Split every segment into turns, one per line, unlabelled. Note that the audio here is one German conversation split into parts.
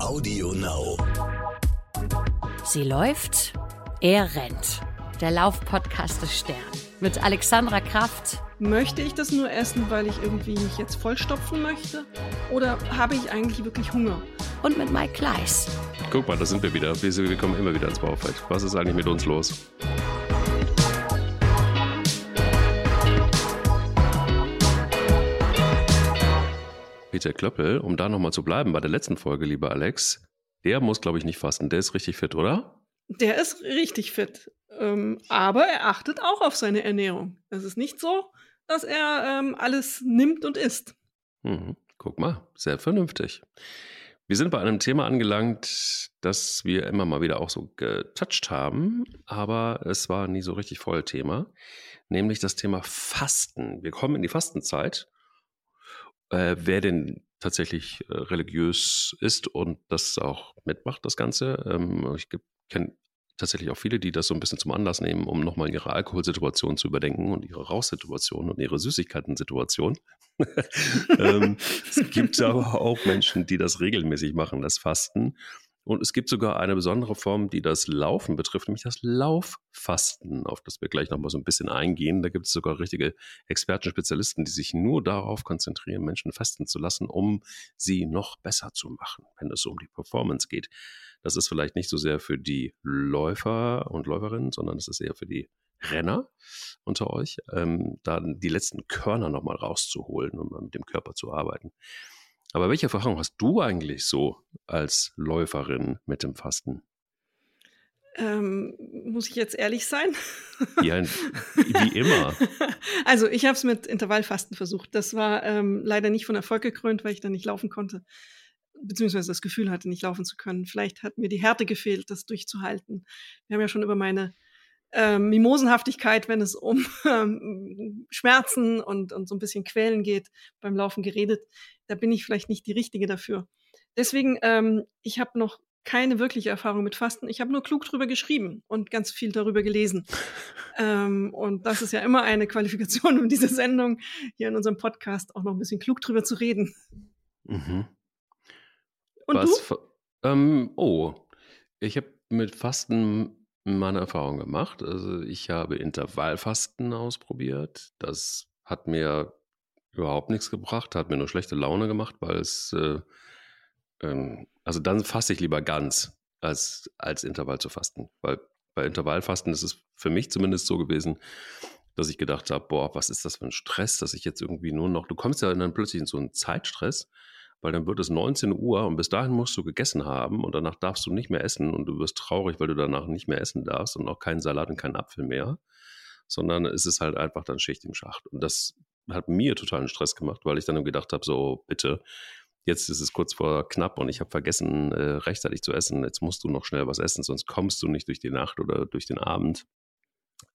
Audio Now.
Sie läuft, er rennt. Der Laufpodcast des Stern. Mit Alexandra Kraft.
Möchte ich das nur essen, weil ich irgendwie mich jetzt vollstopfen möchte? Oder habe ich eigentlich wirklich Hunger?
Und mit Mike Kleiss.
Guck mal, da sind wir wieder. Wir wir kommen immer wieder ins Baufeld. Was ist eigentlich mit uns los? Peter Klöppel, um da nochmal zu bleiben bei der letzten Folge, lieber Alex, der muss, glaube ich, nicht fasten. Der ist richtig fit, oder?
Der ist richtig fit. Ähm, aber er achtet auch auf seine Ernährung. Es ist nicht so, dass er ähm, alles nimmt und isst.
Mhm. Guck mal, sehr vernünftig. Wir sind bei einem Thema angelangt, das wir immer mal wieder auch so getoucht haben, aber es war nie so richtig voll Thema, nämlich das Thema Fasten. Wir kommen in die Fastenzeit äh, wer denn tatsächlich äh, religiös ist und das auch mitmacht, das Ganze. Ähm, ich kenne tatsächlich auch viele, die das so ein bisschen zum Anlass nehmen, um nochmal ihre Alkoholsituation zu überdenken und ihre Rauchsituation und ihre Süßigkeiten-Situation. ähm, es gibt aber auch Menschen, die das regelmäßig machen, das Fasten. Und es gibt sogar eine besondere Form, die das Laufen betrifft, nämlich das Lauffasten, auf das wir gleich nochmal so ein bisschen eingehen. Da gibt es sogar richtige Experten, Spezialisten, die sich nur darauf konzentrieren, Menschen fasten zu lassen, um sie noch besser zu machen, wenn es um die Performance geht. Das ist vielleicht nicht so sehr für die Läufer und Läuferinnen, sondern es ist eher für die Renner unter euch, ähm, da die letzten Körner nochmal rauszuholen und um mit dem Körper zu arbeiten. Aber welche Erfahrung hast du eigentlich so als Läuferin mit dem Fasten?
Ähm, muss ich jetzt ehrlich sein?
Ja, wie immer.
Also ich habe es mit Intervallfasten versucht. Das war ähm, leider nicht von Erfolg gekrönt, weil ich dann nicht laufen konnte, beziehungsweise das Gefühl hatte, nicht laufen zu können. Vielleicht hat mir die Härte gefehlt, das durchzuhalten. Wir haben ja schon über meine ähm, Mimosenhaftigkeit, wenn es um ähm, Schmerzen und, und so ein bisschen Quälen geht, beim Laufen geredet. Da bin ich vielleicht nicht die Richtige dafür. Deswegen, ähm, ich habe noch keine wirkliche Erfahrung mit Fasten. Ich habe nur klug drüber geschrieben und ganz viel darüber gelesen. ähm, und das ist ja immer eine Qualifikation, um diese Sendung hier in unserem Podcast auch noch ein bisschen klug drüber zu reden. Mhm. Und
Was, du? Ähm, oh, ich habe mit Fasten meine Erfahrung gemacht. Also ich habe Intervallfasten ausprobiert. Das hat mir überhaupt nichts gebracht, hat mir nur schlechte Laune gemacht, weil es, äh, ähm, also dann faste ich lieber ganz, als, als Intervall zu fasten. Weil bei Intervallfasten ist es für mich zumindest so gewesen, dass ich gedacht habe, boah, was ist das für ein Stress, dass ich jetzt irgendwie nur noch, du kommst ja dann plötzlich in so einen Zeitstress, weil dann wird es 19 Uhr und bis dahin musst du gegessen haben und danach darfst du nicht mehr essen und du wirst traurig, weil du danach nicht mehr essen darfst und auch keinen Salat und keinen Apfel mehr, sondern es ist halt einfach dann Schicht im Schacht. Und das hat mir totalen Stress gemacht, weil ich dann gedacht habe, so bitte, jetzt ist es kurz vor knapp und ich habe vergessen, äh, rechtzeitig zu essen. Jetzt musst du noch schnell was essen, sonst kommst du nicht durch die Nacht oder durch den Abend.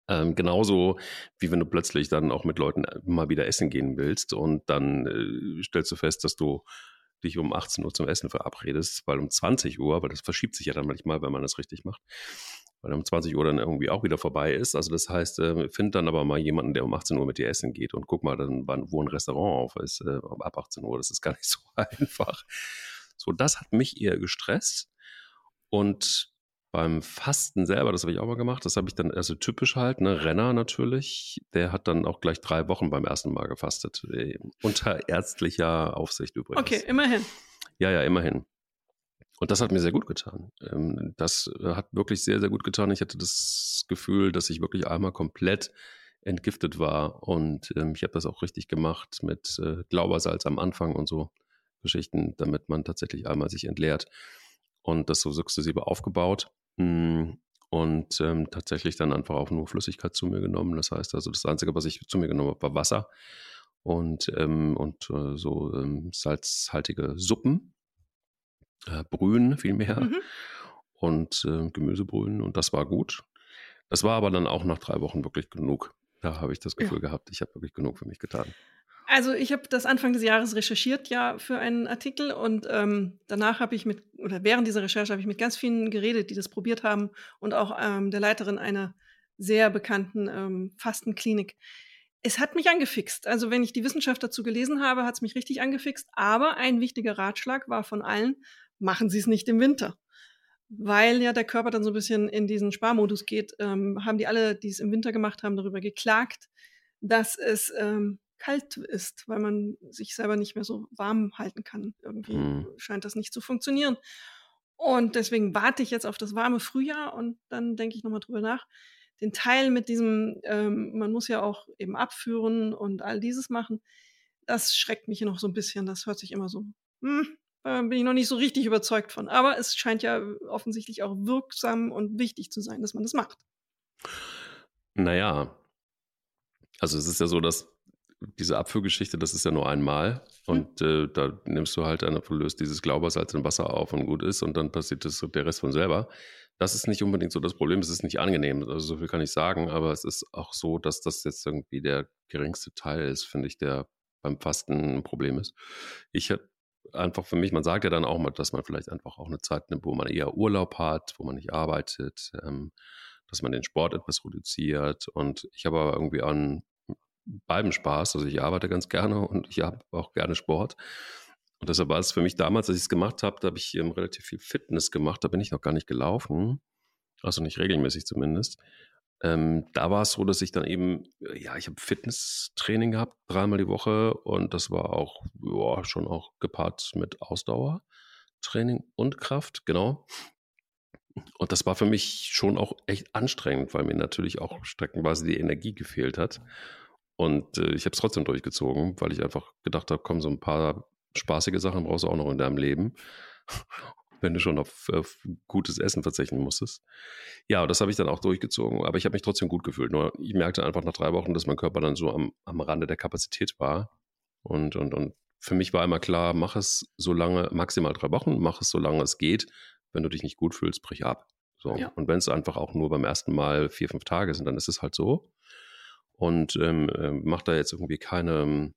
Ähm, genauso wie wenn du plötzlich dann auch mit Leuten mal wieder essen gehen willst und dann äh, stellst du fest, dass du dich um 18 Uhr zum Essen verabredest, weil um 20 Uhr, weil das verschiebt sich ja dann manchmal, wenn man das richtig macht, weil um 20 Uhr dann irgendwie auch wieder vorbei ist. Also das heißt, äh, find dann aber mal jemanden, der um 18 Uhr mit dir essen geht und guck mal dann, wann, wo ein Restaurant auf ist, äh, ab 18 Uhr. Das ist gar nicht so einfach. So, das hat mich eher gestresst. Und beim Fasten selber, das habe ich auch mal gemacht, das habe ich dann, also typisch halt, ne, Renner natürlich, der hat dann auch gleich drei Wochen beim ersten Mal gefastet. Äh, unter ärztlicher Aufsicht übrigens.
Okay, immerhin.
Ja, ja, immerhin. Und das hat mir sehr gut getan. Ähm, das äh, hat wirklich sehr, sehr gut getan. Ich hatte das Gefühl, dass ich wirklich einmal komplett entgiftet war. Und ähm, ich habe das auch richtig gemacht mit äh, Glaubersalz am Anfang und so Geschichten, damit man tatsächlich einmal sich entleert. Und das so sukzessive aufgebaut. Mm, und ähm, tatsächlich dann einfach auch nur Flüssigkeit zu mir genommen. Das heißt also, das Einzige, was ich zu mir genommen habe, war Wasser und, ähm, und äh, so ähm, salzhaltige Suppen, äh, Brühen vielmehr mhm. und äh, Gemüsebrühen und das war gut. Das war aber dann auch nach drei Wochen wirklich genug. Da habe ich das Gefühl ja. gehabt, ich habe wirklich genug für mich getan.
Also ich habe das Anfang des Jahres recherchiert ja für einen Artikel und ähm, danach habe ich mit, oder während dieser Recherche habe ich mit ganz vielen geredet, die das probiert haben und auch ähm, der Leiterin einer sehr bekannten ähm, Fastenklinik. Es hat mich angefixt. Also wenn ich die Wissenschaft dazu gelesen habe, hat es mich richtig angefixt. Aber ein wichtiger Ratschlag war von allen, machen Sie es nicht im Winter. Weil ja der Körper dann so ein bisschen in diesen Sparmodus geht, ähm, haben die alle, die es im Winter gemacht haben, darüber geklagt, dass es ähm, kalt ist, weil man sich selber nicht mehr so warm halten kann. Irgendwie mhm. scheint das nicht zu funktionieren. Und deswegen warte ich jetzt auf das warme Frühjahr und dann denke ich nochmal drüber nach. Den Teil mit diesem, ähm, man muss ja auch eben abführen und all dieses machen, das schreckt mich noch so ein bisschen. Das hört sich immer so, hm, bin ich noch nicht so richtig überzeugt von. Aber es scheint ja offensichtlich auch wirksam und wichtig zu sein, dass man das macht.
Naja, also es ist ja so, dass diese Abführgeschichte, das ist ja nur einmal. Hm. Und äh, da nimmst du halt einfach, löst dieses Glaubersalz in Wasser auf und gut ist und dann passiert das, der Rest von selber. Das ist nicht unbedingt so das Problem, es ist nicht angenehm, also so viel kann ich sagen, aber es ist auch so, dass das jetzt irgendwie der geringste Teil ist, finde ich, der beim Fasten ein Problem ist. Ich habe einfach für mich, man sagt ja dann auch mal, dass man vielleicht einfach auch eine Zeit nimmt, wo man eher Urlaub hat, wo man nicht arbeitet, ähm, dass man den Sport etwas reduziert und ich habe aber irgendwie an beiden Spaß. Also ich arbeite ganz gerne und ich habe auch gerne Sport. Und deshalb war es für mich damals, als ich es gemacht habe, da habe ich ähm, relativ viel Fitness gemacht. Da bin ich noch gar nicht gelaufen. Also nicht regelmäßig zumindest. Ähm, da war es so, dass ich dann eben, ja, ich habe Fitnesstraining gehabt, dreimal die Woche. Und das war auch ja, schon auch gepaart mit Ausdauertraining und Kraft, genau. Und das war für mich schon auch echt anstrengend, weil mir natürlich auch streckenweise die Energie gefehlt hat. Und äh, ich habe es trotzdem durchgezogen, weil ich einfach gedacht habe, komm, so ein paar spaßige Sachen brauchst du auch noch in deinem Leben, wenn du schon auf, auf gutes Essen verzichten musstest. Ja, das habe ich dann auch durchgezogen, aber ich habe mich trotzdem gut gefühlt. Nur ich merkte einfach nach drei Wochen, dass mein Körper dann so am, am Rande der Kapazität war. Und, und, und für mich war immer klar, mach es so lange, maximal drei Wochen, mach es so lange es geht. Wenn du dich nicht gut fühlst, brich ab. So. Ja. Und wenn es einfach auch nur beim ersten Mal vier, fünf Tage sind, dann ist es halt so und ähm, äh, macht da jetzt irgendwie keine,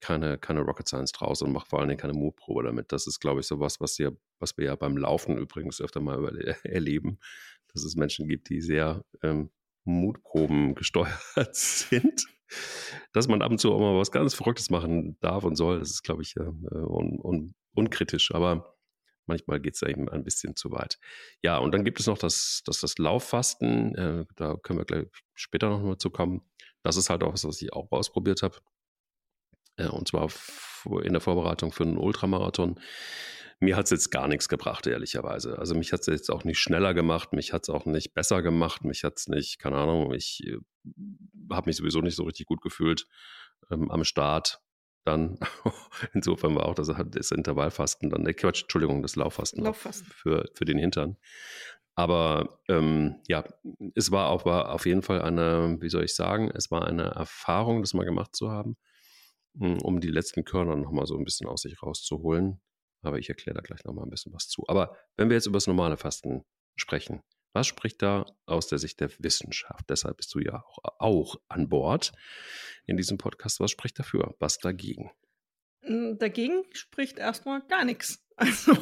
keine, keine Rocket Science draus und macht vor allen Dingen keine Mutprobe damit. Das ist, glaube ich, so was, was, wir, was wir ja beim Laufen übrigens öfter mal erleben, dass es Menschen gibt, die sehr ähm, Mutproben gesteuert sind. Dass man ab und zu auch mal was ganz Verrücktes machen darf und soll, das ist, glaube ich, äh, un, un, unkritisch. Aber manchmal geht es eben ein bisschen zu weit. Ja, und dann gibt es noch das, das, das Lauffasten. Äh, da können wir gleich später noch mal zu kommen. Das ist halt auch was, was ich auch ausprobiert habe. Äh, und zwar in der Vorbereitung für einen Ultramarathon. Mir hat es jetzt gar nichts gebracht, ehrlicherweise. Also mich hat es jetzt auch nicht schneller gemacht, mich hat es auch nicht besser gemacht, mich hat es nicht, keine Ahnung, ich äh, habe mich sowieso nicht so richtig gut gefühlt ähm, am Start dann. Insofern war auch das, das Intervallfasten dann, ne, Quatsch, Entschuldigung, das Lauffasten,
Lauffasten.
Für, für den Hintern. Aber ähm, ja, es war auch war auf jeden Fall eine, wie soll ich sagen, es war eine Erfahrung, das mal gemacht zu haben, hm, um die letzten Körner nochmal so ein bisschen aus sich rauszuholen. Aber ich erkläre da gleich nochmal ein bisschen was zu. Aber wenn wir jetzt über das normale Fasten sprechen, was spricht da aus der Sicht der Wissenschaft? Deshalb bist du ja auch, auch an Bord in diesem Podcast. Was spricht dafür? Was dagegen?
Hm, dagegen spricht erstmal gar nichts. Also,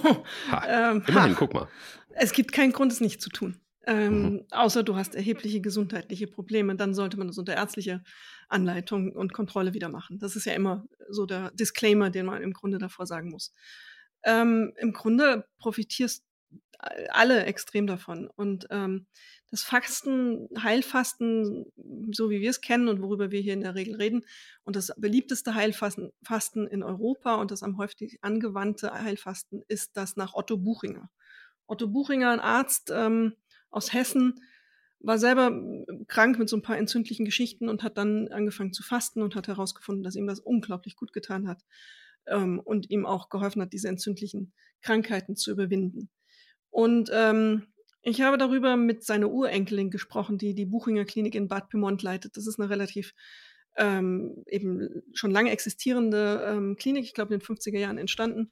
ha, ähm, immerhin, ha, guck mal.
Es gibt keinen Grund, es nicht zu tun. Ähm, mhm. Außer du hast erhebliche gesundheitliche Probleme, dann sollte man das unter ärztlicher Anleitung und Kontrolle wieder machen. Das ist ja immer so der Disclaimer, den man im Grunde davor sagen muss. Ähm, Im Grunde profitierst alle extrem davon. Und ähm, das Fasten, Heilfasten, so wie wir es kennen und worüber wir hier in der Regel reden, und das beliebteste Heilfasten Fasten in Europa und das am häufigsten angewandte Heilfasten ist das nach Otto Buchinger. Otto Buchinger, ein Arzt ähm, aus Hessen, war selber äh, krank mit so ein paar entzündlichen Geschichten und hat dann angefangen zu fasten und hat herausgefunden, dass ihm das unglaublich gut getan hat ähm, und ihm auch geholfen hat, diese entzündlichen Krankheiten zu überwinden. Und ähm, ich habe darüber mit seiner Urenkelin gesprochen, die die Buchinger Klinik in Bad Pyrmont leitet. Das ist eine relativ ähm, eben schon lange existierende ähm, Klinik, ich glaube in den 50er Jahren entstanden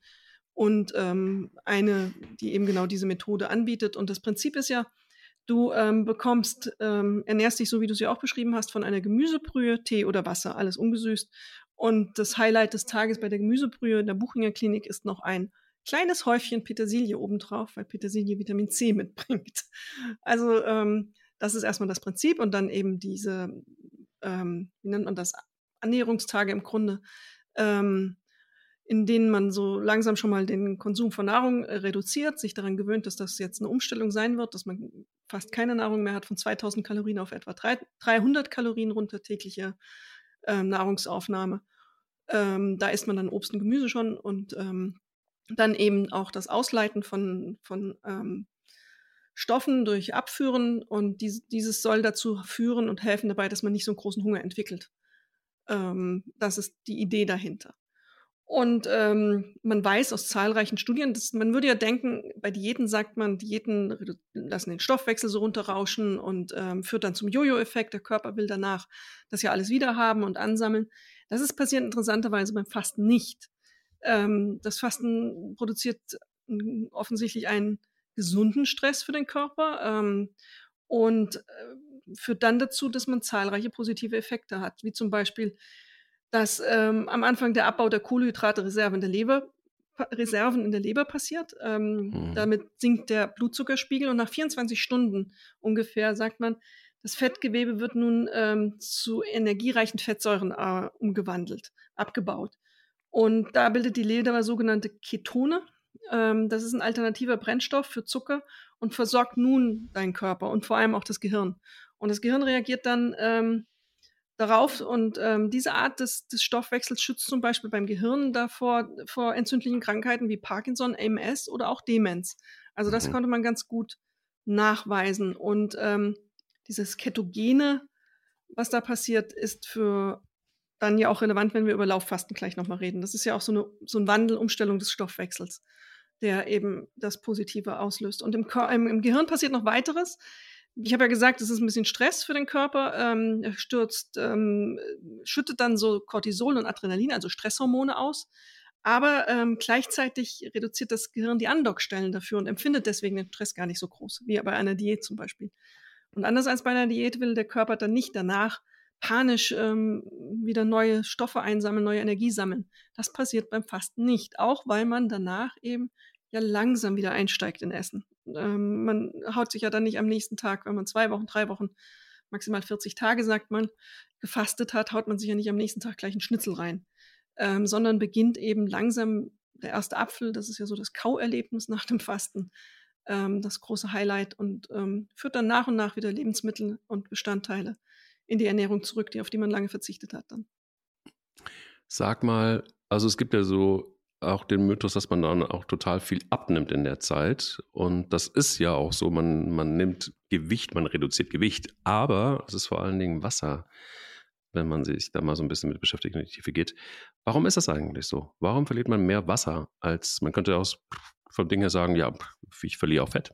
und ähm, eine, die eben genau diese Methode anbietet. Und das Prinzip ist ja, du ähm, bekommst, ähm, ernährst dich so, wie du sie auch beschrieben hast, von einer Gemüsebrühe, Tee oder Wasser, alles ungesüßt. Und das Highlight des Tages bei der Gemüsebrühe in der Buchinger Klinik ist noch ein kleines Häufchen Petersilie obendrauf, weil Petersilie Vitamin C mitbringt. Also ähm, das ist erstmal das Prinzip und dann eben diese, ähm, wie nennt man das, Ernährungstage im Grunde. Ähm, in denen man so langsam schon mal den Konsum von Nahrung äh, reduziert, sich daran gewöhnt, dass das jetzt eine Umstellung sein wird, dass man fast keine Nahrung mehr hat, von 2000 Kalorien auf etwa 300 Kalorien runter tägliche äh, Nahrungsaufnahme. Ähm, da isst man dann Obst und Gemüse schon und ähm, dann eben auch das Ausleiten von, von ähm, Stoffen durch Abführen und dies, dieses soll dazu führen und helfen dabei, dass man nicht so einen großen Hunger entwickelt. Ähm, das ist die Idee dahinter. Und ähm, man weiß aus zahlreichen Studien, dass man würde ja denken, bei Diäten sagt man, Diäten lassen den Stoffwechsel so runterrauschen und ähm, führt dann zum Jojo-Effekt. Der Körper will danach das ja alles wieder haben und ansammeln. Das ist passiert interessanterweise beim Fasten nicht. Ähm, das Fasten produziert offensichtlich einen gesunden Stress für den Körper ähm, und äh, führt dann dazu, dass man zahlreiche positive Effekte hat, wie zum Beispiel dass ähm, am Anfang der Abbau der Kohlenhydrate-Reserven in der Leber Reserven in der Leber passiert. Ähm, mhm. Damit sinkt der Blutzuckerspiegel und nach 24 Stunden ungefähr sagt man, das Fettgewebe wird nun ähm, zu energiereichen Fettsäuren äh, umgewandelt, abgebaut. Und da bildet die Leber sogenannte Ketone. Ähm, das ist ein alternativer Brennstoff für Zucker und versorgt nun deinen Körper und vor allem auch das Gehirn. Und das Gehirn reagiert dann ähm, darauf. Und ähm, diese Art des, des, Stoffwechsels schützt zum Beispiel beim Gehirn davor vor entzündlichen Krankheiten wie Parkinson, MS oder auch Demenz. Also das mhm. konnte man ganz gut nachweisen. Und ähm, dieses Ketogene, was da passiert, ist für dann ja auch relevant, wenn wir über Lauffasten gleich nochmal reden. Das ist ja auch so eine so ein Wandel, Umstellung des Stoffwechsels, der eben das Positive auslöst. Und im, im, im Gehirn passiert noch weiteres ich habe ja gesagt, es ist ein bisschen Stress für den Körper. Ähm, er stürzt, ähm, schüttet dann so Cortisol und Adrenalin, also Stresshormone aus. Aber ähm, gleichzeitig reduziert das Gehirn die Andockstellen dafür und empfindet deswegen den Stress gar nicht so groß, wie bei einer Diät zum Beispiel. Und anders als bei einer Diät will der Körper dann nicht danach panisch ähm, wieder neue Stoffe einsammeln, neue Energie sammeln. Das passiert beim Fasten nicht, auch weil man danach eben ja langsam wieder einsteigt in Essen. Ähm, man haut sich ja dann nicht am nächsten Tag, wenn man zwei Wochen, drei Wochen, maximal 40 Tage, sagt man, gefastet hat, haut man sich ja nicht am nächsten Tag gleich einen Schnitzel rein, ähm, sondern beginnt eben langsam der erste Apfel, das ist ja so das Kauerlebnis nach dem Fasten, ähm, das große Highlight und ähm, führt dann nach und nach wieder Lebensmittel und Bestandteile in die Ernährung zurück, die, auf die man lange verzichtet hat dann.
Sag mal, also es gibt ja so auch den Mythos, dass man dann auch total viel abnimmt in der Zeit. Und das ist ja auch so, man, man nimmt Gewicht, man reduziert Gewicht, aber es ist vor allen Dingen Wasser, wenn man sich da mal so ein bisschen mit beschäftigt und in die Tiefe geht. Warum ist das eigentlich so? Warum verliert man mehr Wasser als, man könnte aus vom Ding her sagen, ja, ich verliere auch Fett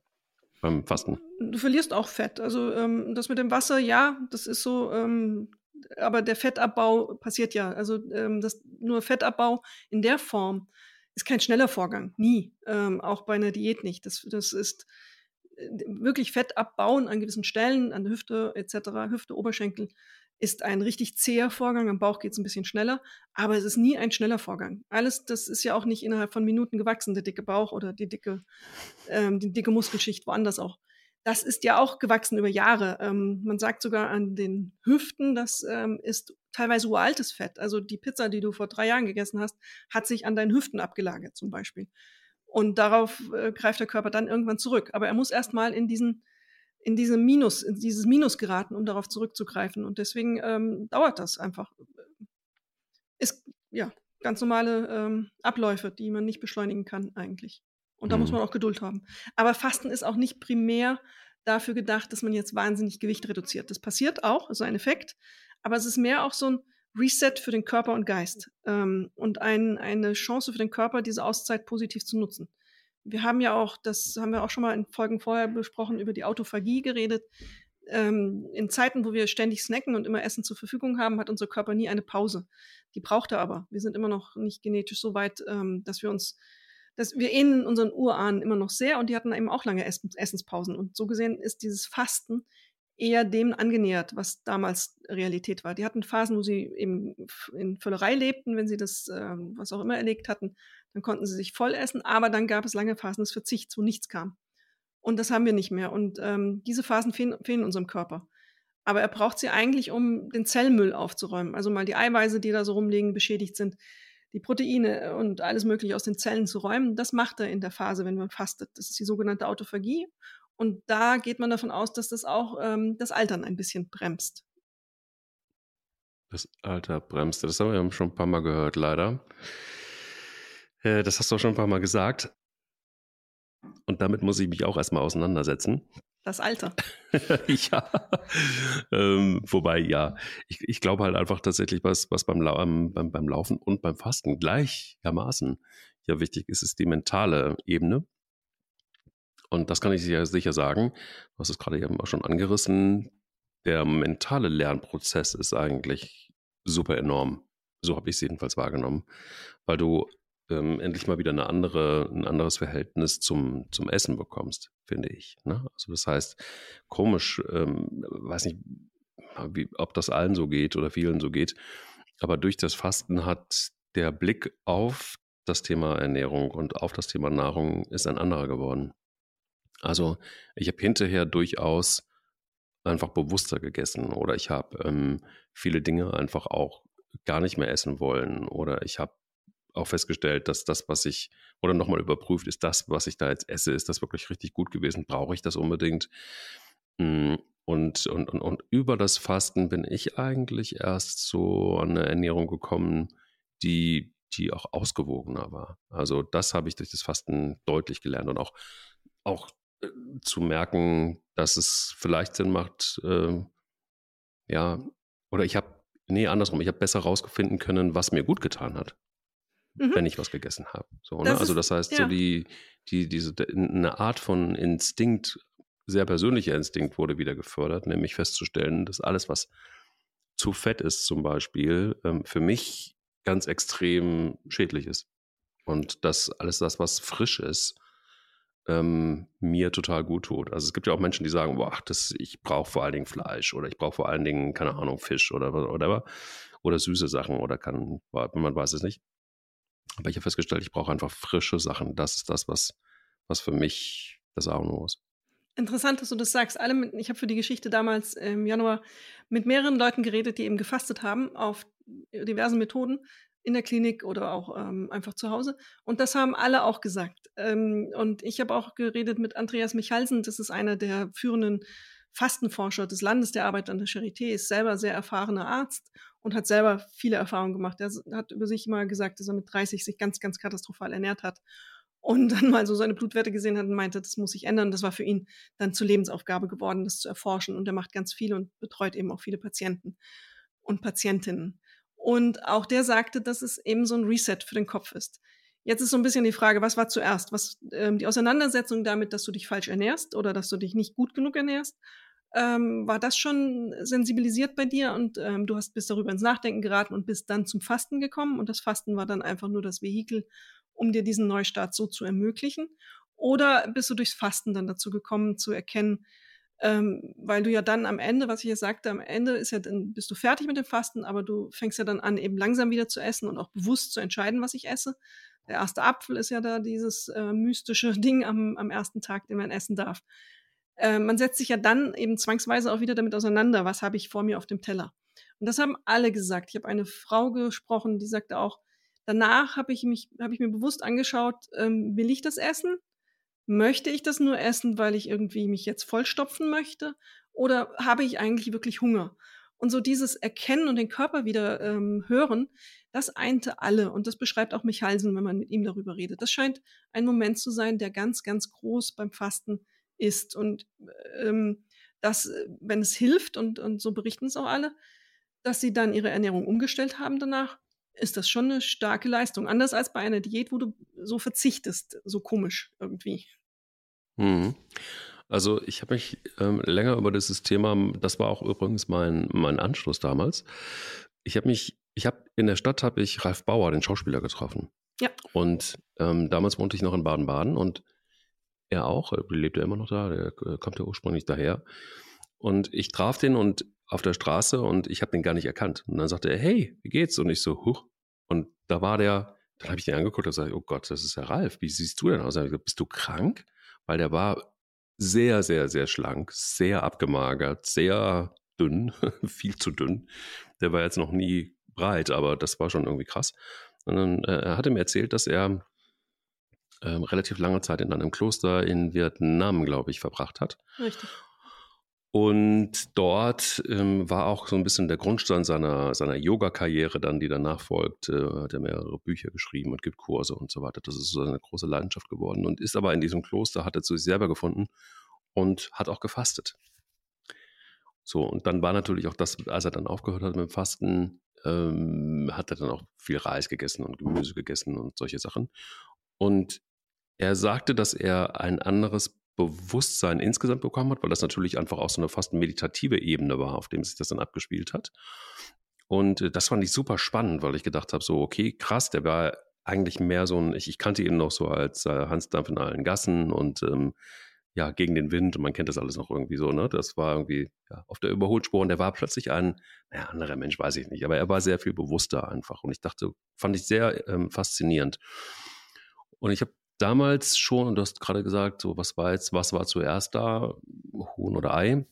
beim Fasten.
Du verlierst auch Fett. Also ähm, das mit dem Wasser, ja, das ist so, ähm, aber der Fettabbau passiert ja. Also ähm, das, nur Fettabbau in der Form ist kein schneller Vorgang, nie. Ähm, auch bei einer Diät nicht. Das, das ist äh, wirklich Fett abbauen an gewissen Stellen, an der Hüfte etc., Hüfte, Oberschenkel, ist ein richtig zäher Vorgang. Am Bauch geht es ein bisschen schneller, aber es ist nie ein schneller Vorgang. Alles, das ist ja auch nicht innerhalb von Minuten gewachsen, der dicke Bauch oder die dicke, ähm, die dicke Muskelschicht woanders auch das ist ja auch gewachsen über Jahre. Ähm, man sagt sogar an den Hüften, das ähm, ist teilweise uraltes Fett. Also die Pizza, die du vor drei Jahren gegessen hast, hat sich an deinen Hüften abgelagert zum Beispiel. Und darauf äh, greift der Körper dann irgendwann zurück. Aber er muss erstmal in diesen in diesem Minus, in dieses Minus geraten, um darauf zurückzugreifen. Und deswegen ähm, dauert das einfach. Ist ja ganz normale ähm, Abläufe, die man nicht beschleunigen kann eigentlich. Und da mhm. muss man auch Geduld haben. Aber Fasten ist auch nicht primär dafür gedacht, dass man jetzt wahnsinnig Gewicht reduziert. Das passiert auch, also ein Effekt. Aber es ist mehr auch so ein Reset für den Körper und Geist ähm, und ein, eine Chance für den Körper, diese Auszeit positiv zu nutzen. Wir haben ja auch, das haben wir auch schon mal in Folgen vorher besprochen, über die Autophagie geredet. Ähm, in Zeiten, wo wir ständig snacken und immer Essen zur Verfügung haben, hat unser Körper nie eine Pause. Die braucht er aber. Wir sind immer noch nicht genetisch so weit, ähm, dass wir uns dass wir ähneln unseren Urahnen immer noch sehr und die hatten eben auch lange Essenspausen. Und so gesehen ist dieses Fasten eher dem angenähert, was damals Realität war. Die hatten Phasen, wo sie eben in Völlerei lebten, wenn sie das, äh, was auch immer erlegt hatten, dann konnten sie sich voll essen, aber dann gab es lange Phasen des Verzichts, wo nichts kam. Und das haben wir nicht mehr. Und ähm, diese Phasen fehlen, fehlen unserem Körper. Aber er braucht sie eigentlich, um den Zellmüll aufzuräumen. Also mal die Eiweiße, die da so rumliegen, beschädigt sind, die Proteine und alles Mögliche aus den Zellen zu räumen. Das macht er in der Phase, wenn man fastet. Das ist die sogenannte Autophagie. Und da geht man davon aus, dass das auch ähm, das Altern ein bisschen bremst.
Das Alter bremst. Das haben wir schon ein paar Mal gehört, leider. Äh, das hast du auch schon ein paar Mal gesagt. Und damit muss ich mich auch erstmal auseinandersetzen.
Das Alter.
ja. Ähm, wobei, ja, ich, ich glaube halt einfach tatsächlich, was, was beim, ähm, beim, beim Laufen und beim Fasten gleichermaßen ja wichtig ist, ist die mentale Ebene. Und das kann ich sicher, sicher sagen. Du hast es gerade eben auch schon angerissen. Der mentale Lernprozess ist eigentlich super enorm. So habe ich es jedenfalls wahrgenommen. Weil du ähm, endlich mal wieder eine andere, ein anderes Verhältnis zum, zum Essen bekommst, finde ich. Ne? Also das heißt, komisch, ähm, weiß nicht, wie, ob das allen so geht oder vielen so geht, aber durch das Fasten hat der Blick auf das Thema Ernährung und auf das Thema Nahrung ist ein anderer geworden. Also ich habe hinterher durchaus einfach bewusster gegessen oder ich habe ähm, viele Dinge einfach auch gar nicht mehr essen wollen oder ich habe auch festgestellt, dass das, was ich, oder nochmal überprüft, ist das, was ich da jetzt esse, ist das wirklich richtig gut gewesen? Brauche ich das unbedingt? Hm, und, und, und, und über das Fasten bin ich eigentlich erst so an eine Ernährung gekommen, die, die auch ausgewogener war. Also das habe ich durch das Fasten deutlich gelernt und auch, auch äh, zu merken, dass es vielleicht Sinn macht, äh, ja, oder ich habe, nee, andersrum, ich habe besser rausfinden können, was mir gut getan hat mhm. wenn ich was gegessen habe. So, ne? Also das heißt, ja. so die, die, diese, eine Art von Instinkt, sehr persönlicher Instinkt wurde wieder gefördert, nämlich festzustellen, dass alles, was zu fett ist zum Beispiel, ähm, für mich ganz extrem schädlich ist. Und dass alles das, was frisch ist, ähm, mir total gut tut. Also es gibt ja auch Menschen, die sagen, boah, das, ich brauche vor allen Dingen Fleisch oder ich brauche vor allen Dingen, keine Ahnung, Fisch oder whatever. Oder süße Sachen oder kann, man weiß es nicht. Aber ich habe festgestellt, ich brauche einfach frische Sachen. Das ist das, was, was für mich das A und ist.
Interessant, dass du das sagst. Alle mit, ich habe für die Geschichte damals im Januar mit mehreren Leuten geredet, die eben gefastet haben auf diversen Methoden in der Klinik oder auch ähm, einfach zu Hause. Und das haben alle auch gesagt. Ähm, und ich habe auch geredet mit Andreas Michalsen, das ist einer der führenden Fastenforscher des Landes, der arbeitet an der Charité, ist selber sehr erfahrener Arzt und hat selber viele Erfahrungen gemacht. Er hat über sich mal gesagt, dass er mit 30 sich ganz, ganz katastrophal ernährt hat und dann mal so seine Blutwerte gesehen hat und meinte, das muss sich ändern. Das war für ihn dann zur Lebensaufgabe geworden, das zu erforschen. Und er macht ganz viel und betreut eben auch viele Patienten und Patientinnen. Und auch der sagte, dass es eben so ein Reset für den Kopf ist. Jetzt ist so ein bisschen die Frage, was war zuerst? Was ähm, die Auseinandersetzung damit, dass du dich falsch ernährst oder dass du dich nicht gut genug ernährst ähm, war das schon sensibilisiert bei dir und ähm, du hast bis darüber ins Nachdenken geraten und bist dann zum Fasten gekommen und das Fasten war dann einfach nur das Vehikel, um dir diesen Neustart so zu ermöglichen? Oder bist du durchs Fasten dann dazu gekommen zu erkennen, ähm, weil du ja dann am Ende, was ich ja sagte, am Ende ist ja dann bist du fertig mit dem Fasten, aber du fängst ja dann an, eben langsam wieder zu essen und auch bewusst zu entscheiden, was ich esse. Der erste Apfel ist ja da dieses äh, mystische Ding am, am ersten Tag, den man essen darf. Äh, man setzt sich ja dann eben zwangsweise auch wieder damit auseinander, was habe ich vor mir auf dem Teller. Und das haben alle gesagt. Ich habe eine Frau gesprochen, die sagte auch, danach habe ich mich, habe ich mir bewusst angeschaut, ähm, will ich das essen? Möchte ich das nur essen, weil ich irgendwie mich jetzt vollstopfen möchte? Oder habe ich eigentlich wirklich Hunger? Und so dieses Erkennen und den Körper wieder ähm, hören, das einte alle. Und das beschreibt auch Michalsen, wenn man mit ihm darüber redet. Das scheint ein Moment zu sein, der ganz, ganz groß beim Fasten ist. Und ähm, dass, wenn es hilft, und, und so berichten es auch alle, dass sie dann ihre Ernährung umgestellt haben danach, ist das schon eine starke Leistung. Anders als bei einer Diät, wo du so verzichtest, so komisch irgendwie.
Mhm. Also ich habe mich ähm, länger über dieses Thema, das war auch übrigens mein, mein Anschluss damals. Ich habe mich, ich habe in der Stadt habe ich Ralf Bauer, den Schauspieler, getroffen.
Ja.
Und ähm, damals wohnte ich noch in Baden-Baden und er auch, er lebt ja immer noch da, der äh, kommt ja ursprünglich daher. Und ich traf den und auf der Straße und ich habe den gar nicht erkannt. Und dann sagte er, hey, wie geht's? Und ich so, huch. Und da war der, dann habe ich den angeguckt und gesagt, oh Gott, das ist ja Ralf, wie siehst du denn aus? Und ich gesagt, bist du krank? Weil der war sehr, sehr, sehr schlank, sehr abgemagert, sehr dünn, viel zu dünn. Der war jetzt noch nie breit, aber das war schon irgendwie krass. sondern äh, er hatte mir erzählt, dass er ähm, relativ lange Zeit in einem Kloster in Vietnam, glaube ich, verbracht hat.
Richtig.
Und dort ähm, war auch so ein bisschen der Grundstein seiner, seiner Yoga-Karriere dann, die danach folgt. Äh, hat er mehrere Bücher geschrieben und gibt Kurse und so weiter. Das ist so eine große Leidenschaft geworden und ist aber in diesem Kloster, hat er zu sich selber gefunden und hat auch gefastet. So, und dann war natürlich auch das, als er dann aufgehört hat mit dem Fasten, ähm, hat er dann auch viel Reis gegessen und Gemüse gegessen und solche Sachen. Und er sagte, dass er ein anderes Bewusstsein insgesamt bekommen hat, weil das natürlich einfach auch so eine fast meditative Ebene war, auf dem sich das dann abgespielt hat. Und äh, das fand ich super spannend, weil ich gedacht habe, so, okay, krass, der war eigentlich mehr so ein, ich, ich kannte ihn noch so als äh, Hans Dampf in allen Gassen und ähm, ja, gegen den Wind und man kennt das alles noch irgendwie so, ne? Das war irgendwie ja, auf der Überholspur und der war plötzlich ein, naja, anderer Mensch, weiß ich nicht, aber er war sehr viel bewusster einfach und ich dachte, fand ich sehr ähm, faszinierend. Und ich habe damals schon, und du hast gerade gesagt, so was war jetzt, was war zuerst da, Huhn oder Ei?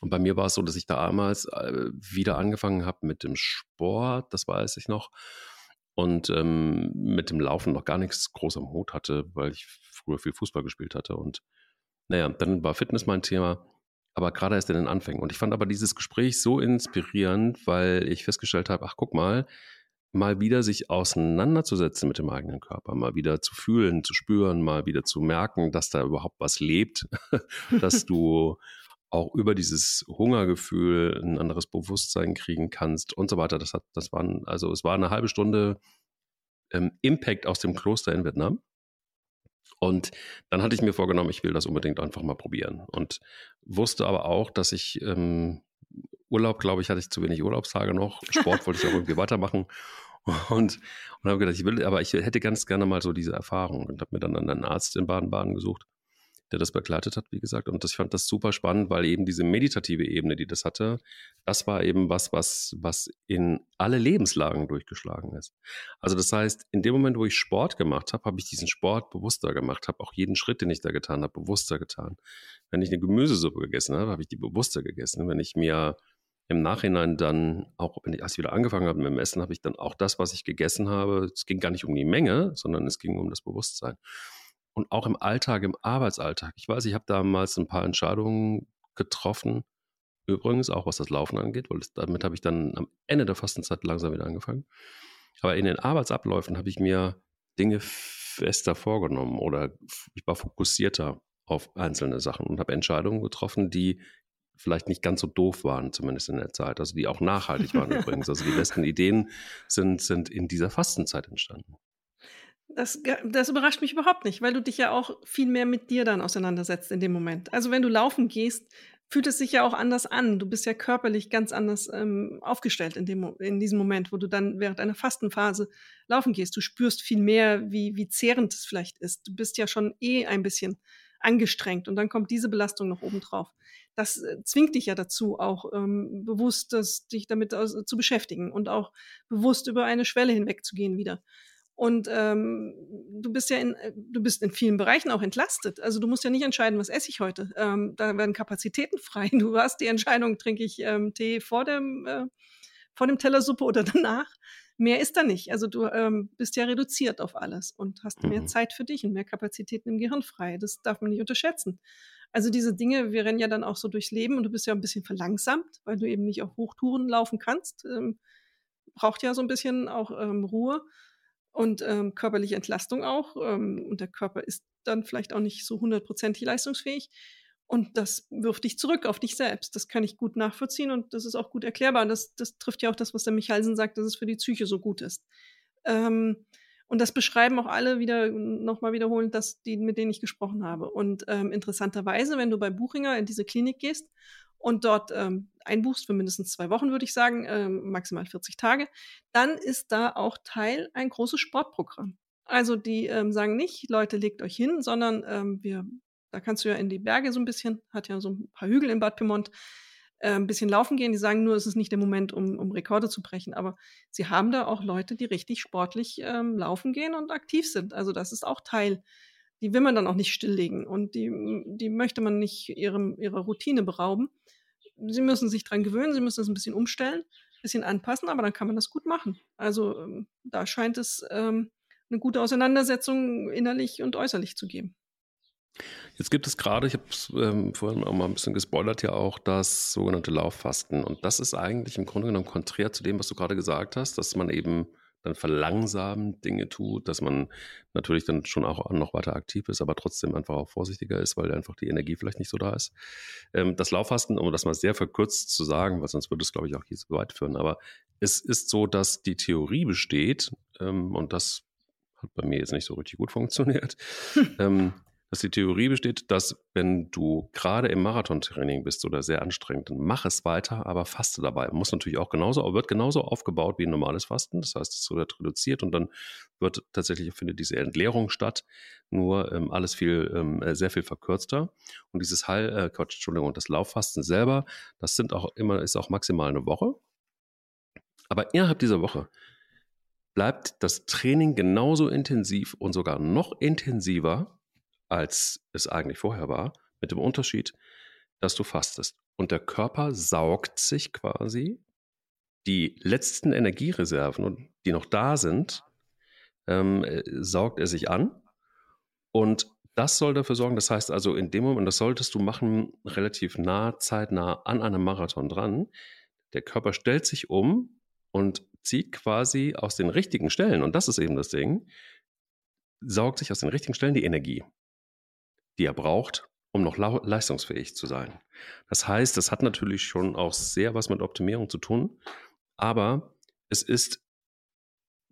Und bei mir war es so, dass ich damals äh, wieder angefangen habe mit dem Sport, das weiß ich noch, und ähm, mit dem Laufen noch gar nichts groß am Hut hatte, weil ich früher viel Fußball gespielt hatte. Und naja, dann war Fitness mein Thema, aber gerade erst in den Anfängen. Und ich fand aber dieses Gespräch so inspirierend, weil ich festgestellt habe, ach guck mal, mal wieder sich auseinanderzusetzen mit dem eigenen Körper, mal wieder zu fühlen, zu spüren, mal wieder zu merken, dass da überhaupt was lebt, dass du auch über dieses Hungergefühl ein anderes Bewusstsein kriegen kannst und so weiter. Das hat, das waren, also es war eine halbe Stunde ähm, Impact aus dem Kloster in Vietnam. Und dann hatte ich mir vorgenommen, ich will das unbedingt einfach mal probieren. Und wusste aber auch, dass ich ähm, Urlaub, glaube ich, hatte ich zu wenig Urlaubstage noch. Sport wollte ich auch irgendwie weitermachen. Und, und habe gedacht, ich will, aber ich hätte ganz gerne mal so diese Erfahrung und habe mir dann einen Arzt in Baden-Baden gesucht, der das begleitet hat, wie gesagt. Und das, ich fand das super spannend, weil eben diese meditative Ebene, die das hatte, das war eben was, was, was in alle Lebenslagen durchgeschlagen ist. Also das heißt, in dem Moment, wo ich Sport gemacht habe, habe ich diesen Sport bewusster gemacht, habe auch jeden Schritt, den ich da getan habe, bewusster getan. Wenn ich eine Gemüsesuppe gegessen habe, habe ich die bewusster gegessen. Wenn ich mir im Nachhinein dann, auch wenn ich, ich wieder angefangen habe mit dem Essen, habe ich dann auch das, was ich gegessen habe, es ging gar nicht um die Menge, sondern es ging um das Bewusstsein. Und auch im Alltag, im Arbeitsalltag. Ich weiß, ich habe damals ein paar Entscheidungen getroffen, übrigens auch was das Laufen angeht, weil das, damit habe ich dann am Ende der Fastenzeit langsam wieder angefangen. Aber in den Arbeitsabläufen habe ich mir Dinge fester vorgenommen oder ich war fokussierter auf einzelne Sachen und habe Entscheidungen getroffen, die vielleicht nicht ganz so doof waren, zumindest in der Zeit. Also die auch nachhaltig waren übrigens. Also die besten Ideen sind, sind in dieser Fastenzeit entstanden.
Das, das überrascht mich überhaupt nicht, weil du dich ja auch viel mehr mit dir dann auseinandersetzt in dem Moment. Also wenn du laufen gehst, fühlt es sich ja auch anders an. Du bist ja körperlich ganz anders ähm, aufgestellt in, dem, in diesem Moment, wo du dann während einer Fastenphase laufen gehst. Du spürst viel mehr, wie, wie zehrend es vielleicht ist. Du bist ja schon eh ein bisschen angestrengt und dann kommt diese Belastung noch oben drauf das äh, zwingt dich ja dazu, auch ähm, bewusst das, dich damit aus, zu beschäftigen und auch bewusst über eine Schwelle hinwegzugehen wieder. Und ähm, du bist ja in, äh, du bist in vielen Bereichen auch entlastet. Also du musst ja nicht entscheiden, was esse ich heute. Ähm, da werden Kapazitäten frei. Du hast die Entscheidung, trinke ich ähm, Tee vor dem, äh, vor dem Teller Suppe oder danach. Mehr ist da nicht. Also du ähm, bist ja reduziert auf alles und hast mehr mhm. Zeit für dich und mehr Kapazitäten im Gehirn frei. Das darf man nicht unterschätzen. Also diese Dinge, wir rennen ja dann auch so durchs Leben und du bist ja ein bisschen verlangsamt, weil du eben nicht auf Hochtouren laufen kannst. Ähm, braucht ja so ein bisschen auch ähm, Ruhe und ähm, körperliche Entlastung auch. Ähm, und der Körper ist dann vielleicht auch nicht so hundertprozentig leistungsfähig. Und das wirft dich zurück auf dich selbst. Das kann ich gut nachvollziehen und das ist auch gut erklärbar. Das, das trifft ja auch das, was der Michalsen sagt, dass es für die Psyche so gut ist. Ähm, und das beschreiben auch alle wieder, nochmal wiederholend, dass die, mit denen ich gesprochen habe. Und ähm, interessanterweise, wenn du bei Buchinger in diese Klinik gehst und dort ähm, einbuchst für mindestens zwei Wochen, würde ich sagen, ähm, maximal 40 Tage, dann ist da auch Teil ein großes Sportprogramm. Also die ähm, sagen nicht, Leute, legt euch hin, sondern ähm, wir, da kannst du ja in die Berge so ein bisschen, hat ja so ein paar Hügel in Bad Pyrmont, äh, ein bisschen laufen gehen. Die sagen nur, es ist nicht der Moment, um, um Rekorde zu brechen. Aber sie haben da auch Leute, die richtig sportlich ähm, laufen gehen und aktiv sind. Also das ist auch Teil. Die will man dann auch nicht stilllegen und die, die möchte man nicht ihrem, ihrer Routine berauben. Sie müssen sich dran gewöhnen, sie müssen es ein bisschen umstellen. bisschen anpassen, aber dann kann man das gut machen. Also ähm, da scheint es ähm, eine gute Auseinandersetzung innerlich und äußerlich zu geben.
Jetzt gibt es gerade, ich habe es ähm, vorhin auch mal ein bisschen gespoilert, ja auch das sogenannte Lauffasten. Und das ist eigentlich im Grunde genommen konträr zu dem, was du gerade gesagt hast, dass man eben dann verlangsamen Dinge tut, dass man natürlich dann schon auch noch weiter aktiv ist, aber trotzdem einfach auch vorsichtiger ist, weil einfach die Energie vielleicht nicht so da ist. Ähm, das Lauffasten, um das mal sehr verkürzt zu sagen, weil sonst würde es, glaube ich, auch hier so weit führen, aber es ist so, dass die Theorie besteht, ähm, und das hat bei mir jetzt nicht so richtig gut funktioniert, ähm, dass die Theorie besteht, dass wenn du gerade im Marathontraining bist oder sehr anstrengend, dann mach es weiter, aber faste dabei. Muss natürlich auch genauso, wird genauso aufgebaut wie ein normales Fasten. Das heißt, es wird reduziert und dann wird tatsächlich findet diese Entleerung statt, nur ähm, alles viel, ähm, äh, sehr viel verkürzter. Und dieses Heil, äh, Quatsch, Entschuldigung, das Lauffasten selber, das sind auch immer, ist auch maximal eine Woche. Aber innerhalb dieser Woche bleibt das Training genauso intensiv und sogar noch intensiver als es eigentlich vorher war, mit dem Unterschied, dass du fastest. Und der Körper saugt sich quasi die letzten Energiereserven, die noch da sind, ähm, äh, saugt er sich an. Und das soll dafür sorgen, das heißt also in dem Moment, das solltest du machen, relativ nah, zeitnah an einem Marathon dran. Der Körper stellt sich um und zieht quasi aus den richtigen Stellen, und das ist eben das Ding, saugt sich aus den richtigen Stellen die Energie die er braucht, um noch leistungsfähig zu sein. Das heißt, das hat natürlich schon auch sehr was mit Optimierung zu tun, aber es ist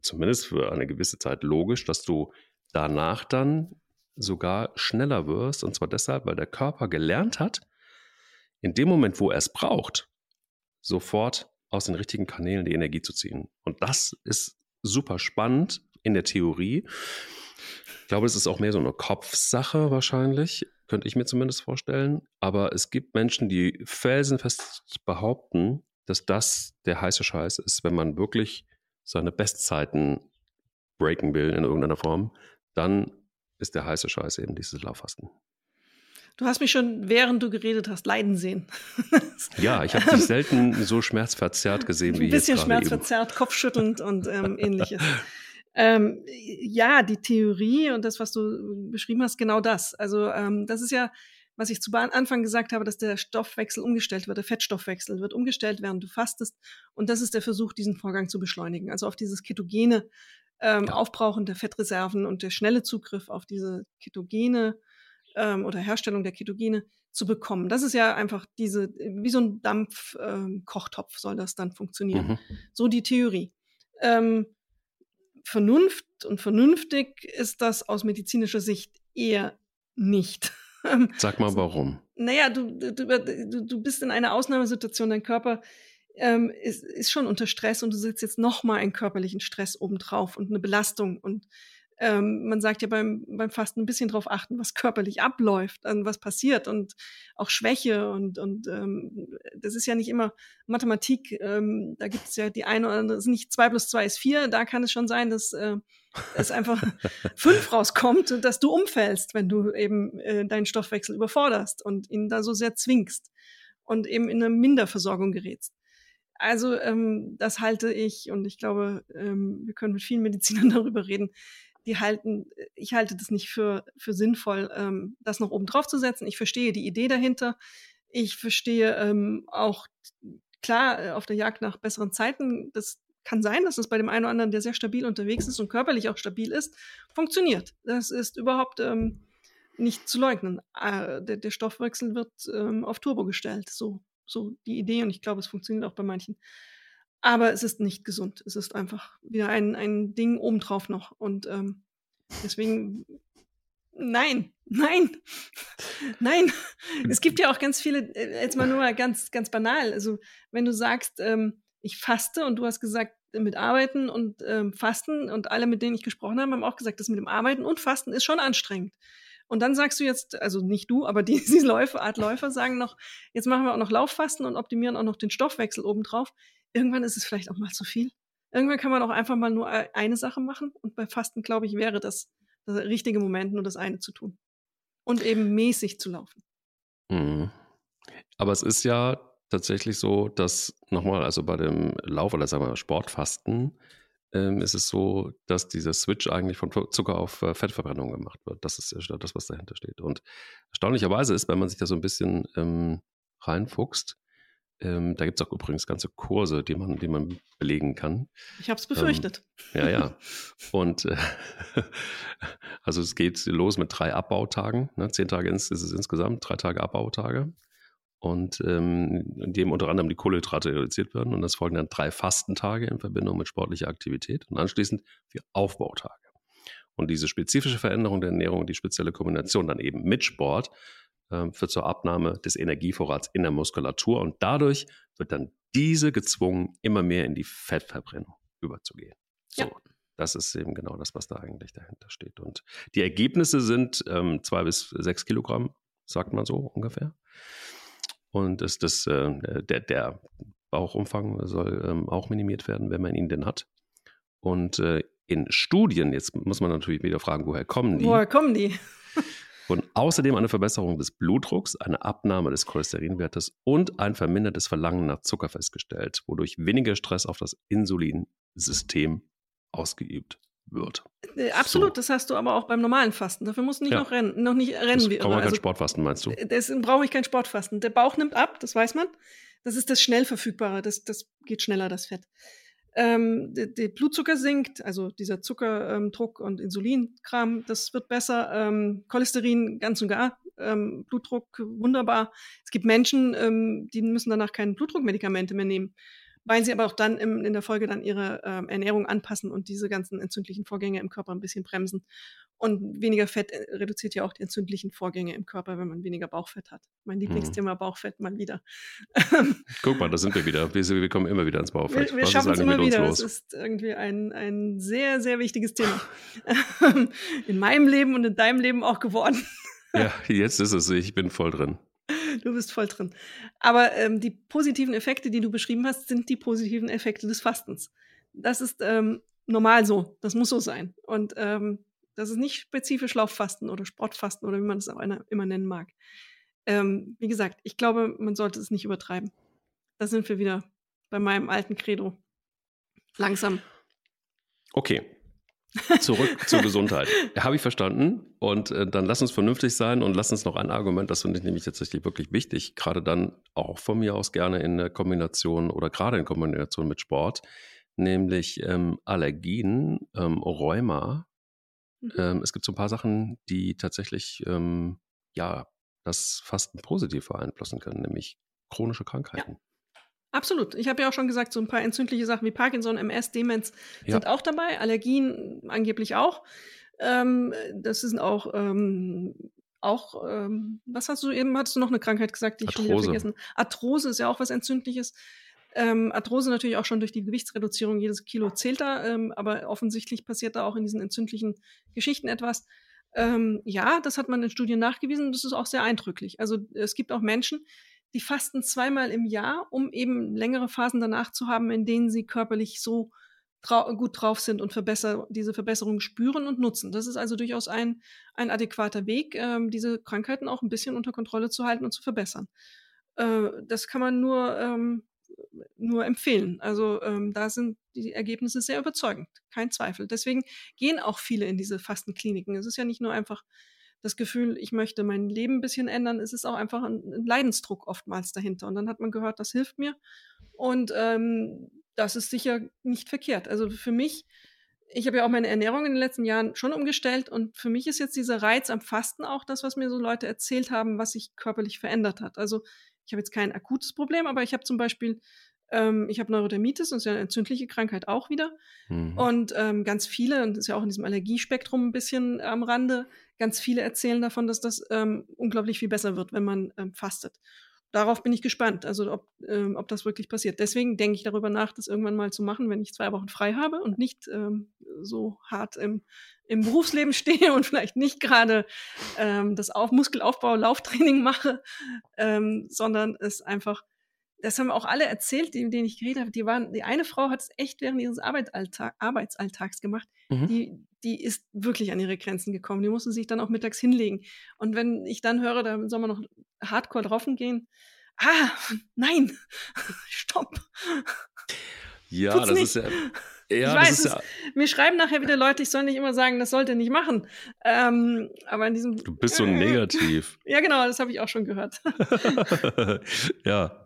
zumindest für eine gewisse Zeit logisch, dass du danach dann sogar schneller wirst. Und zwar deshalb, weil der Körper gelernt hat, in dem Moment, wo er es braucht, sofort aus den richtigen Kanälen die Energie zu ziehen. Und das ist super spannend in der Theorie. Ich glaube, es ist auch mehr so eine Kopfsache wahrscheinlich, könnte ich mir zumindest vorstellen. Aber es gibt Menschen, die felsenfest behaupten, dass das der heiße Scheiß ist, wenn man wirklich seine Bestzeiten breaken will in irgendeiner Form, dann ist der heiße Scheiß eben dieses Lauffasten.
Du hast mich schon, während du geredet hast, leiden sehen.
ja, ich habe dich selten so schmerzverzerrt gesehen wie jetzt
Ein bisschen schmerzverzerrt, eben. kopfschüttelnd und ähm, ähnliches. Ähm, ja, die Theorie und das, was du beschrieben hast, genau das. Also ähm, das ist ja, was ich zu Anfang gesagt habe, dass der Stoffwechsel umgestellt wird, der Fettstoffwechsel wird umgestellt, während du fastest. Und das ist der Versuch, diesen Vorgang zu beschleunigen. Also auf dieses ketogene ähm. Aufbrauchen der Fettreserven und der schnelle Zugriff auf diese ketogene ähm, oder Herstellung der Ketogene zu bekommen. Das ist ja einfach diese, wie so ein Dampfkochtopf ähm, soll das dann funktionieren. Mhm. So die Theorie. Ähm, Vernunft und vernünftig ist das aus medizinischer Sicht eher nicht.
Sag mal warum.
Naja, du, du, du, du bist in einer Ausnahmesituation, dein Körper ähm, ist, ist schon unter Stress und du setzt jetzt nochmal einen körperlichen Stress obendrauf und eine Belastung und ähm, man sagt ja beim, beim Fasten ein bisschen drauf achten, was körperlich abläuft, an was passiert und auch Schwäche und, und ähm, das ist ja nicht immer Mathematik, ähm, da gibt es ja die eine oder andere, ist nicht zwei plus zwei ist vier, da kann es schon sein, dass äh, es einfach fünf rauskommt und dass du umfällst, wenn du eben äh, deinen Stoffwechsel überforderst und ihn da so sehr zwingst und eben in eine Minderversorgung gerätst. Also ähm, das halte ich und ich glaube, ähm, wir können mit vielen Medizinern darüber reden, die halten, ich halte das nicht für, für sinnvoll, ähm, das noch oben drauf zu setzen. Ich verstehe die Idee dahinter. Ich verstehe ähm, auch, klar, äh, auf der Jagd nach besseren Zeiten, das kann sein, dass es bei dem einen oder anderen, der sehr stabil unterwegs ist und körperlich auch stabil ist, funktioniert. Das ist überhaupt ähm, nicht zu leugnen. Äh, der, der, Stoffwechsel wird ähm, auf Turbo gestellt. So, so die Idee und ich glaube, es funktioniert auch bei manchen. Aber es ist nicht gesund. Es ist einfach wieder ein, ein Ding obendrauf noch. Und ähm, deswegen, nein, nein, nein. Es gibt ja auch ganz viele, äh, jetzt mal nur mal ganz, ganz banal. Also, wenn du sagst, ähm, ich faste und du hast gesagt, mit Arbeiten und ähm, Fasten und alle, mit denen ich gesprochen habe, haben auch gesagt, das mit dem Arbeiten und Fasten ist schon anstrengend. Und dann sagst du jetzt, also nicht du, aber die, die Läufer, Art Läufer sagen noch, jetzt machen wir auch noch Lauffasten und optimieren auch noch den Stoffwechsel obendrauf irgendwann ist es vielleicht auch mal zu viel. Irgendwann kann man auch einfach mal nur eine Sache machen. Und bei Fasten, glaube ich, wäre das der richtige Moment, nur das eine zu tun. Und eben mäßig zu laufen.
Mhm. Aber es ist ja tatsächlich so, dass nochmal, also bei dem Lauf oder sagen wir Sportfasten, ähm, ist es so, dass dieser Switch eigentlich von Zucker auf äh, Fettverbrennung gemacht wird. Das ist ja das, was dahinter steht. Und erstaunlicherweise ist, wenn man sich da so ein bisschen ähm, reinfuchst, ähm, da gibt es auch übrigens ganze Kurse, die man, die man belegen kann.
Ich habe es befürchtet.
Ähm, ja, ja. Und äh, also es geht los mit drei Abbautagen. Ne? Zehn Tage ist es insgesamt, drei Tage Abbautage und ähm, in dem unter anderem die Kohlenhydrate reduziert werden. Und das folgen dann drei Fastentage in Verbindung mit sportlicher Aktivität und anschließend vier Aufbautage. Und diese spezifische Veränderung der Ernährung, die spezielle Kombination dann eben mit Sport, führt zur Abnahme des Energievorrats in der Muskulatur und dadurch wird dann diese gezwungen, immer mehr in die Fettverbrennung überzugehen. So. Ja. Das ist eben genau das, was da eigentlich dahinter steht. Und die Ergebnisse sind ähm, zwei bis sechs Kilogramm, sagt man so ungefähr. Und ist das, äh, der, der Bauchumfang soll ähm, auch minimiert werden, wenn man ihn denn hat. Und äh, in Studien, jetzt muss man natürlich wieder fragen, woher kommen die?
Woher kommen die?
Und außerdem eine Verbesserung des Blutdrucks, eine Abnahme des Cholesterinwertes und ein vermindertes Verlangen nach Zucker festgestellt, wodurch weniger Stress auf das Insulinsystem ausgeübt wird.
Äh, absolut, so. das hast du aber auch beim normalen Fasten. Dafür musst du nicht ja. noch rennen, noch nicht rennen.
Wie man also, kein Sportfasten, meinst du?
Äh, deswegen brauche ich kein Sportfasten. Der Bauch nimmt ab, das weiß man. Das ist das schnell verfügbare, das, das geht schneller, das Fett. Ähm, der, Blutzucker sinkt, also dieser Zuckerdruck ähm, und Insulinkram, das wird besser. Ähm, Cholesterin ganz und gar, ähm, Blutdruck wunderbar. Es gibt Menschen, ähm, die müssen danach keine Blutdruckmedikamente mehr nehmen weil sie aber auch dann im, in der Folge dann ihre ähm, Ernährung anpassen und diese ganzen entzündlichen Vorgänge im Körper ein bisschen bremsen. Und weniger Fett äh, reduziert ja auch die entzündlichen Vorgänge im Körper, wenn man weniger Bauchfett hat. Mein mhm. Lieblingsthema mhm. Bauchfett mal wieder.
Guck mal, da sind wir wieder. Wir, wir kommen immer wieder ins Bauchfett.
Wir, wir schaffen es immer wieder. Es ist irgendwie ein, ein sehr, sehr wichtiges Thema. in meinem Leben und in deinem Leben auch geworden.
ja, jetzt ist es. Ich bin voll drin.
Du bist voll drin. Aber ähm, die positiven Effekte, die du beschrieben hast, sind die positiven Effekte des Fastens. Das ist ähm, normal so. Das muss so sein. Und ähm, das ist nicht spezifisch Lauffasten oder Sportfasten oder wie man es auch immer nennen mag. Ähm, wie gesagt, ich glaube, man sollte es nicht übertreiben. Da sind wir wieder bei meinem alten Credo. Langsam.
Okay, Zurück zur Gesundheit. Habe ich verstanden. Und äh, dann lass uns vernünftig sein und lass uns noch ein Argument, das finde ich nämlich tatsächlich wirklich wichtig, gerade dann auch von mir aus gerne in der Kombination oder gerade in Kombination mit Sport, nämlich ähm, Allergien, ähm, Rheuma. Mhm. Ähm, es gibt so ein paar Sachen, die tatsächlich ähm, ja das Fasten positiv beeinflussen können, nämlich chronische Krankheiten. Ja.
Absolut. Ich habe ja auch schon gesagt, so ein paar entzündliche Sachen wie Parkinson, MS, Demenz ja. sind auch dabei, Allergien angeblich auch. Ähm, das sind auch, ähm, auch ähm, was hast du eben, hattest du noch eine Krankheit gesagt, die ich schon wieder vergessen Arthrose ist ja auch was Entzündliches. Ähm, Arthrose natürlich auch schon durch die Gewichtsreduzierung, jedes Kilo zählt da, ähm, aber offensichtlich passiert da auch in diesen entzündlichen Geschichten etwas. Ähm, ja, das hat man in Studien nachgewiesen, das ist auch sehr eindrücklich. Also es gibt auch Menschen, die fasten zweimal im Jahr, um eben längere Phasen danach zu haben, in denen sie körperlich so trau gut drauf sind und verbesser diese Verbesserungen spüren und nutzen. Das ist also durchaus ein, ein adäquater Weg, ähm, diese Krankheiten auch ein bisschen unter Kontrolle zu halten und zu verbessern. Äh, das kann man nur, ähm, nur empfehlen. Also ähm, da sind die Ergebnisse sehr überzeugend, kein Zweifel. Deswegen gehen auch viele in diese Fastenkliniken. Es ist ja nicht nur einfach das Gefühl, ich möchte mein Leben ein bisschen ändern, es ist auch einfach ein, Leidensdruck oftmals dahinter. Und dann hat man gehört, das hilft mir. Und ähm, das ist sicher nicht verkehrt. Also für mich, ich habe ja auch meine Ernährung in den letzten Jahren schon umgestellt und für mich ist jetzt dieser Reiz am Fasten auch das, was mir so Leute erzählt haben, was sich körperlich verändert hat. Also ich habe jetzt kein akutes Problem, aber ich habe zum Beispiel ähm, ich habe Neurodermitis und ist ja eine entzündliche Krankheit auch wieder. Mhm. Und ähm, ganz viele, und das ist ja auch in diesem Allergiespektrum ein bisschen am Rande, ganz viele erzählen davon, dass das ähm, unglaublich viel besser wird, wenn man ähm, fastet. Darauf bin ich gespannt, also ob, ähm, ob das wirklich passiert. Deswegen denke ich darüber nach, das irgendwann mal zu machen, wenn ich zwei Wochen frei habe und nicht ähm, so hart im, im Berufsleben stehe und vielleicht nicht gerade ähm, das Auf Muskelaufbau, Lauftraining mache, ähm, sondern es einfach das haben auch alle erzählt, die, denen ich geredet habe. Die waren, die eine Frau hat es echt während ihres Arbeitsalltag, Arbeitsalltags gemacht. Mhm. Die, die ist wirklich an ihre Grenzen gekommen. Die musste sich dann auch mittags hinlegen. Und wenn ich dann höre, da soll man noch hardcore drauf gehen, ah, nein, stopp.
Ja,
Tut's
das
nicht.
ist ja. Ja,
ich weiß, es,
ja.
mir schreiben nachher wieder Leute, ich soll nicht immer sagen, das sollte nicht machen. Ähm, aber in diesem.
Du bist so negativ.
Ja, genau, das habe ich auch schon gehört.
ja.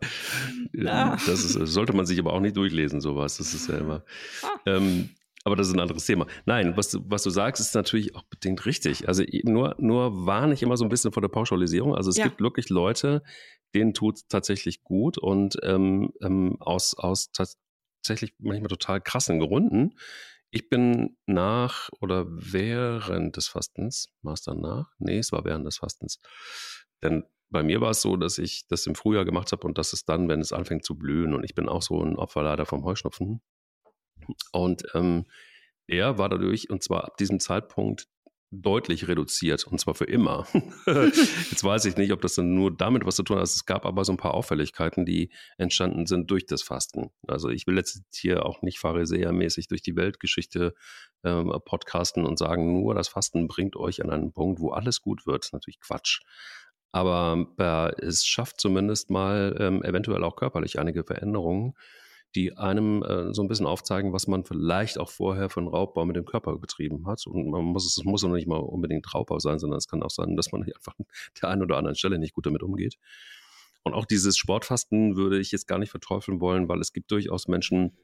Ja.
Das ist, sollte man sich aber auch nicht durchlesen, sowas. Das ist ja immer.
Ah.
Ähm, aber das ist ein anderes Thema. Nein, was du, was du sagst, ist natürlich auch bedingt richtig. Also nur, nur warne ich immer so ein bisschen vor der Pauschalisierung. Also es
Ja.
gibt wirklich Leute, denen tut es tatsächlich gut und ähm, ähm, aus, aus tatsächlich manchmal total krassen Gründen. Ich bin nach oder während des Fastens, war es dann nach? Nee, es war während des Fastens. Denn bei mir war es so, dass ich das im Frühjahr gemacht habe und das ist dann, wenn es anfängt zu blühen. Und ich bin auch so ein Opfer leider vom Heuschnupfen. Und ähm, er war dadurch, und zwar ab diesem Zeitpunkt, deutlich reduziert, und zwar für immer. Jetzt weiß ich nicht, ob das dann nur damit was zu tun hat. Es gab aber so ein paar Auffälligkeiten, die entstanden sind durch das Fasten. Also ich will jetzt hier auch nicht pharisäermäßig durch die Weltgeschichte ähm, podcasten und sagen, nur das Fasten bringt euch an einen Punkt, wo alles gut wird. Das ist natürlich Quatsch. Aber äh, es schafft zumindest mal ähm, eventuell auch körperlich einige Veränderungen, die einem äh, so ein bisschen aufzeigen, was man vielleicht auch vorher einen Raubbau mit dem Körper betrieben hat. Und man muss es, muss auch nicht mal unbedingt Raubbau sein, sondern es kann auch sein, dass man einfach der einen oder anderen Stelle nicht gut damit umgeht. Und auch dieses Sportfasten würde ich jetzt gar nicht verteufeln wollen, weil es gibt durchaus Menschen,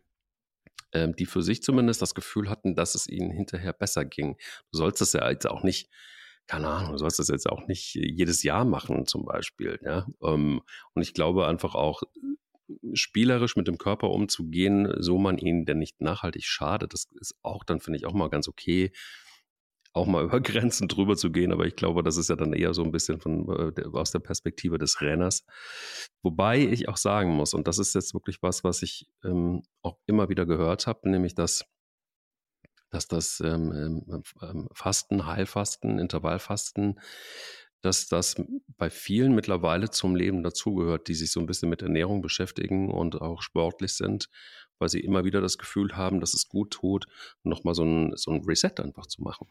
ähm, die für sich zumindest das Gefühl hatten, dass es ihnen hinterher besser ging. Du sollst das ja jetzt auch nicht, keine Ahnung, du sollst das jetzt auch nicht jedes Jahr machen, zum Beispiel. Ja? Ähm, und ich glaube einfach auch, spielerisch mit dem Körper umzugehen, so man ihn denn nicht nachhaltig schadet, das ist auch dann, finde ich, auch mal ganz okay, auch mal über Grenzen drüber zu gehen, aber ich glaube, das ist ja dann eher so ein bisschen von, äh, aus der Perspektive des Renners. Wobei ich auch sagen muss, und das ist jetzt wirklich was, was ich ähm, auch immer wieder gehört habe, nämlich dass, dass das ähm, ähm, Fasten, Heilfasten, Intervallfasten, dass das bei vielen mittlerweile zum Leben dazugehört, die sich so ein bisschen mit Ernährung beschäftigen und auch sportlich sind, weil sie immer wieder das Gefühl haben, dass es gut tut, nochmal so ein, so ein Reset einfach zu machen.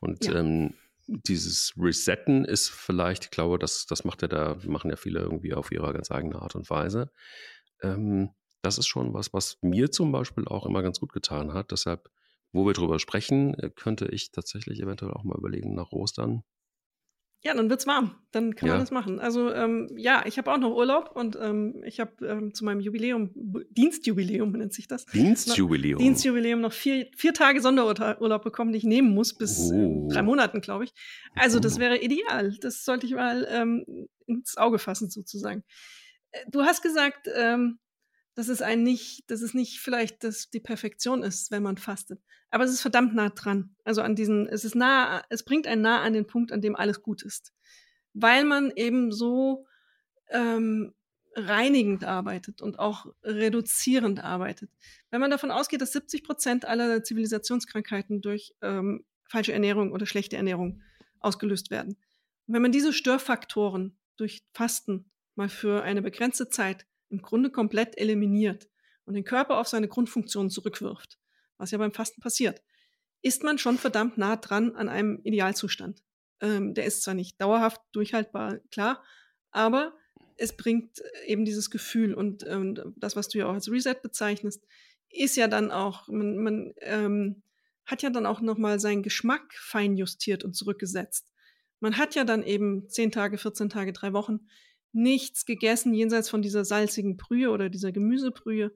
Und
Ja.
ähm, dieses Resetten ist vielleicht, ich glaube, das, das macht ja da, machen ja viele irgendwie auf ihre ganz eigene Art und Weise. Ähm, das ist schon was, was mir zum Beispiel auch immer ganz gut getan hat. Deshalb, wo wir drüber sprechen, äh, könnte ich tatsächlich eventuell auch mal überlegen, nach Ostern
Ja, dann wird's warm. Dann kann
Ja.
man das machen. Also ähm, ja, ich habe auch noch Urlaub und ähm, ich habe ähm, zu meinem Jubiläum, Dienstjubiläum nennt sich das,
Dienstjubiläum.
Dienstjubiläum noch vier, vier Tage Sonderurlaub bekommen, die ich nehmen muss, bis
Oh.
äh, drei Monaten, glaube ich. Also das
Oh.
wäre ideal. Das sollte ich mal ähm, ins Auge fassen, sozusagen. Äh, Du hast gesagt, ähm, dass es ein nicht, dass es nicht vielleicht das, die Perfektion ist, wenn man fastet. Aber es ist verdammt nah dran. Also an diesen, es ist nah, es bringt einen nah an den Punkt, an dem alles gut ist. Weil man eben so ähm, reinigend arbeitet und auch reduzierend arbeitet. Wenn man davon ausgeht, dass 70 Prozent aller Zivilisationskrankheiten durch ähm, falsche Ernährung oder schlechte Ernährung ausgelöst werden. Und wenn man diese Störfaktoren durch Fasten mal für eine begrenzte Zeit im Grunde komplett eliminiert und den Körper auf seine Grundfunktion zurückwirft, was ja beim Fasten passiert, ist man schon verdammt nah dran an einem Idealzustand. Ähm, der ist zwar nicht dauerhaft durchhaltbar, klar, aber es bringt eben dieses Gefühl und ähm, das, was du ja auch als Reset bezeichnest, ist ja dann auch, man, man ähm, hat ja dann auch nochmal seinen Geschmack fein justiert und zurückgesetzt. Man hat ja dann eben 10 Tage, 14 Tage, drei Wochen nichts gegessen, jenseits von dieser salzigen Brühe oder dieser Gemüsebrühe.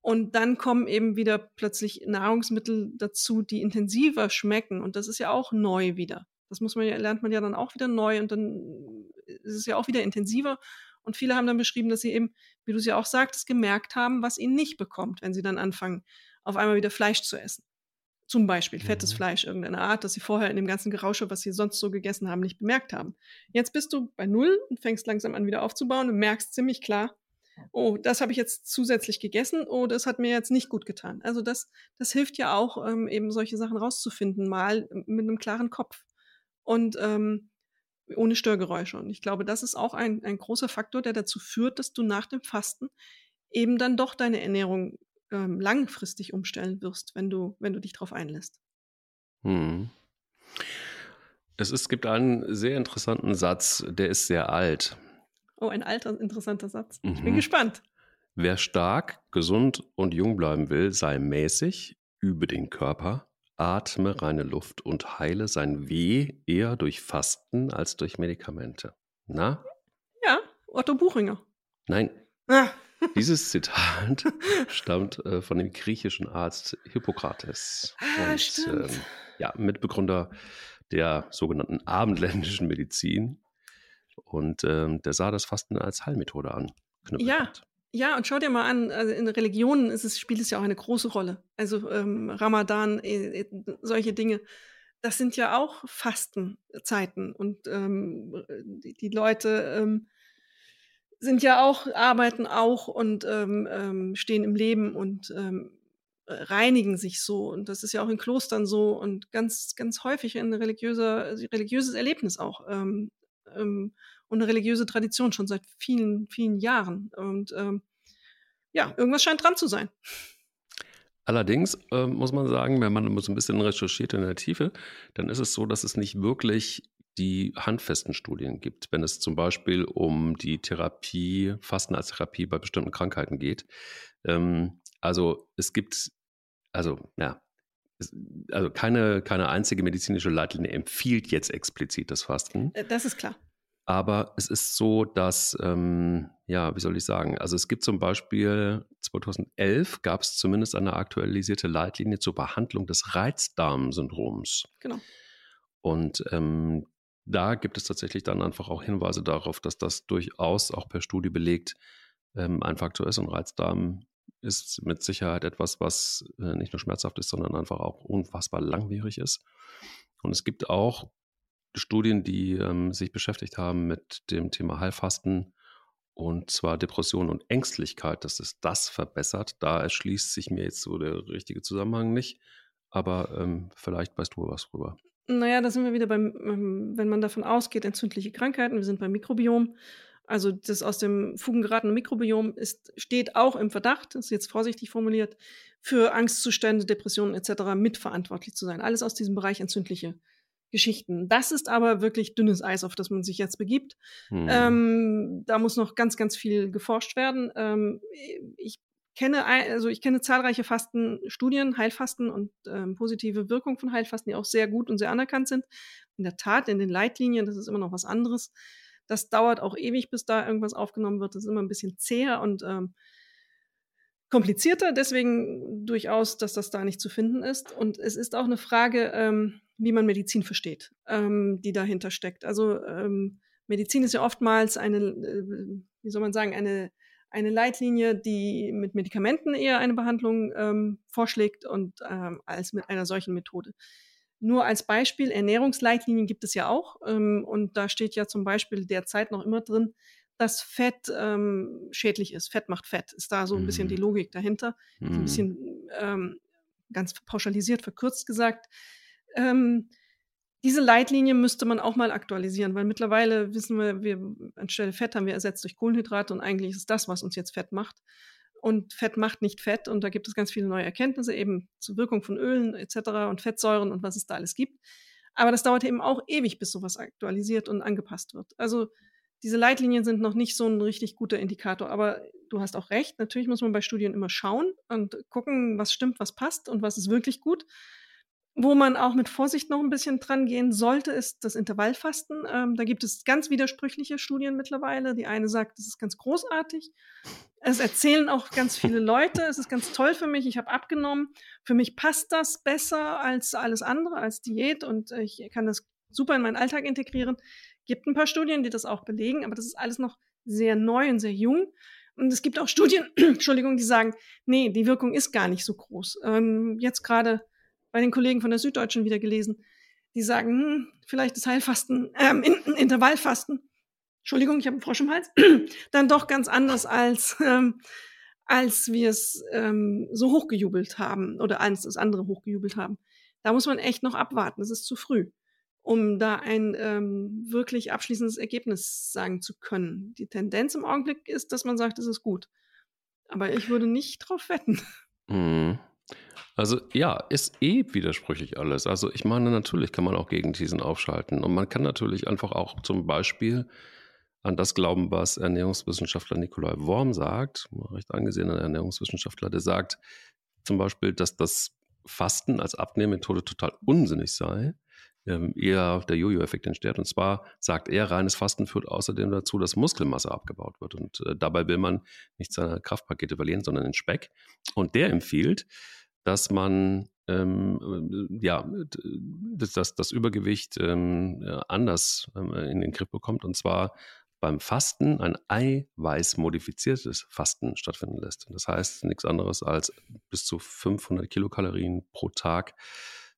Und dann kommen eben wieder plötzlich Nahrungsmittel dazu, die intensiver schmecken. Und das ist ja auch neu wieder. Das muss man ja, lernt man ja dann auch wieder neu und dann ist es ja auch wieder intensiver. Und viele haben dann beschrieben, dass sie eben, wie du es ja auch sagtest, gemerkt haben, was ihnen nicht bekommt, wenn sie dann anfangen, auf einmal wieder Fleisch zu essen. Zum Beispiel fettes
Mhm.
Fleisch irgendeiner Art, das sie vorher in dem ganzen Gerausche, was sie sonst so gegessen haben, nicht bemerkt haben. Jetzt bist du bei Null und fängst langsam an, wieder aufzubauen und merkst ziemlich klar, oh, das habe ich jetzt zusätzlich gegessen, oh, das hat mir jetzt nicht gut getan. Also das, das hilft ja auch, ähm, eben solche Sachen rauszufinden, mal mit einem klaren Kopf und ähm, ohne Störgeräusche. Und ich glaube, das ist auch ein, ein großer Faktor, der dazu führt, dass du nach dem Fasten eben dann doch deine Ernährung ähm, langfristig umstellen wirst, wenn du, wenn du dich darauf einlässt.
Hm. Es, ist, es gibt einen sehr interessanten Satz, der ist sehr alt.
Oh, ein alter, interessanter Satz. Ich bin mhm. gespannt.
Wer stark, gesund und jung bleiben will, sei mäßig, übe den Körper, atme reine Luft und heile sein Weh eher durch Fasten als durch Medikamente. Na?
Ja, Otto Buchinger.
Nein. Ah. Dieses Zitat stammt äh, von dem griechischen Arzt Hippokrates.
Ah, und, stimmt. Ähm,
ja, Mitbegründer der sogenannten abendländischen Medizin. Und ähm, der sah das Fasten als Heilmethode an.
Ja, ja, und schau dir mal an, also in Religionen ist es, spielt es ja auch eine große Rolle. Also ähm, Ramadan, äh, äh, solche Dinge, das sind ja auch Fastenzeiten. Und ähm, die, die, Leute ähm, sind ja auch, arbeiten auch und ähm, ähm, stehen im Leben und ähm, reinigen sich so. Und das ist ja auch in Klostern so und ganz, ganz häufig ein religiöser, religiöses Erlebnis auch. Ähm, ähm, und eine religiöse Tradition schon seit vielen, vielen Jahren. Und ja, irgendwas scheint dran zu sein.
Allerdings äh, muss man sagen, wenn man so ein bisschen recherchiert in der Tiefe, dann ist es so, dass es nicht wirklich die handfesten Studien gibt, wenn es zum Beispiel um die Therapie, Fasten als Therapie bei bestimmten Krankheiten geht. Ähm, also es gibt, also ja, also keine, keine einzige medizinische Leitlinie empfiehlt jetzt explizit das Fasten.
Äh, das ist klar.
Aber es ist so, dass, ähm, ja, wie soll ich sagen, also es gibt zum Beispiel 2011 gab es zumindest eine aktualisierte Leitlinie zur Behandlung des Reizdarmsyndroms.
Genau.
Und ähm, da gibt es tatsächlich dann einfach auch Hinweise darauf, dass das durchaus auch per Studie belegt ähm, ein Faktor ist. Und Reizdarm ist mit Sicherheit etwas, was äh, nicht nur schmerzhaft ist, sondern einfach auch unfassbar langwierig ist. Und es gibt auch Studien, die ähm, sich beschäftigt haben mit dem Thema Heilfasten und zwar Depression und Ängstlichkeit, dass es das verbessert. Da erschließt sich mir jetzt so der richtige Zusammenhang nicht, aber ähm, vielleicht weißt du was drüber.
Naja, da sind wir wieder beim, ähm, wenn man davon ausgeht, entzündliche Krankheiten, wir sind beim Mikrobiom. Also das aus dem Fugen geratene Mikrobiom ist, steht auch im Verdacht, das ist jetzt vorsichtig formuliert, für Angstzustände, Depressionen etc. mitverantwortlich zu sein. Alles aus diesem Bereich entzündliche Geschichten. Das ist aber wirklich dünnes Eis, auf das man sich jetzt begibt. Hm. Ähm, da muss noch ganz, ganz viel geforscht werden. Ähm, ich kenne, also ich kenne zahlreiche Fastenstudien, Heilfasten und ähm, positive Wirkung von Heilfasten, die auch sehr gut und sehr anerkannt sind. In der Tat, in den Leitlinien, das ist immer noch was anderes. Das dauert auch ewig, bis da irgendwas aufgenommen wird. Das ist immer ein bisschen zäher und ähm, komplizierter. Deswegen durchaus, dass das da nicht zu finden ist. Und es ist auch eine Frage, ähm, wie man Medizin versteht, ähm, die dahinter steckt. Also ähm, Medizin ist ja oftmals eine, äh, wie soll man sagen, eine eine Leitlinie, die mit Medikamenten eher eine Behandlung ähm, vorschlägt und ähm, als mit einer solchen Methode. Nur als Beispiel, Ernährungsleitlinien gibt es ja auch. Ähm, und da steht ja zum Beispiel derzeit noch immer drin, dass Fett ähm, schädlich ist. Fett macht Fett. Ist da so ein bisschen die mhm. Logik dahinter. Mhm. ein bisschen ähm, ganz pauschalisiert, verkürzt gesagt. Ähm, diese Leitlinie müsste man auch mal aktualisieren, weil mittlerweile wissen wir, wir anstelle Fett haben wir ersetzt durch Kohlenhydrate und eigentlich ist das, was uns jetzt Fett macht. Und Fett macht nicht Fett und da gibt es ganz viele neue Erkenntnisse eben zur Wirkung von Ölen etc. und Fettsäuren und was es da alles gibt. Aber das dauert eben auch ewig, bis sowas aktualisiert und angepasst wird. Also diese Leitlinien sind noch nicht so ein richtig guter Indikator, aber du hast auch recht. Natürlich muss man bei Studien immer schauen und gucken, was stimmt, was passt und was ist wirklich gut. Wo man auch mit Vorsicht noch ein bisschen dran gehen sollte, ist das Intervallfasten. Ähm, da gibt es ganz widersprüchliche Studien mittlerweile. Die eine sagt, das ist ganz großartig. Es erzählen auch ganz viele Leute, es ist ganz toll für mich, ich habe abgenommen. Für mich passt das besser als alles andere, als Diät und ich kann das super in meinen Alltag integrieren. Gibt ein paar Studien, die das auch belegen, aber das ist alles noch sehr neu und sehr jung. Und es gibt auch Studien, Entschuldigung, die sagen, nee, die Wirkung ist gar nicht so groß. Ähm, jetzt gerade bei den Kollegen von der Süddeutschen wieder gelesen, die sagen, hm, vielleicht ist Heilfasten, ähm, Intervallfasten, Entschuldigung, ich habe einen Frosch im Hals, dann doch ganz anders als, ähm, als wir es ähm, so hochgejubelt haben oder als das andere hochgejubelt haben. Da muss man echt noch abwarten, das ist zu früh, um da ein ähm, wirklich abschließendes Ergebnis sagen zu können. Die Tendenz im Augenblick ist, dass man sagt, es ist gut. Aber ich würde nicht drauf wetten.
Mhm. Also ja, ist eh widersprüchlich alles. Also ich meine, natürlich kann man auch Gegenthesen aufschalten und man kann natürlich einfach auch zum Beispiel an das glauben, was Ernährungswissenschaftler Nikolai Worm sagt, recht angesehener Ernährungswissenschaftler, der sagt zum Beispiel, dass das Fasten als Abnehmmethode total unsinnig sei, ähm, eher der Jojo-Effekt entsteht. Und zwar sagt er, reines Fasten führt außerdem dazu, dass Muskelmasse abgebaut wird. Und äh, dabei will man nicht seine Kraftpakete verlieren, sondern den Speck. Und der empfiehlt, dass man ähm, äh, ja, das, das Übergewicht ähm, anders ähm, in den Griff bekommt. Und zwar beim Fasten ein eiweißmodifiziertes Fasten stattfinden lässt. Das heißt nichts anderes als bis zu 500 Kilokalorien pro Tag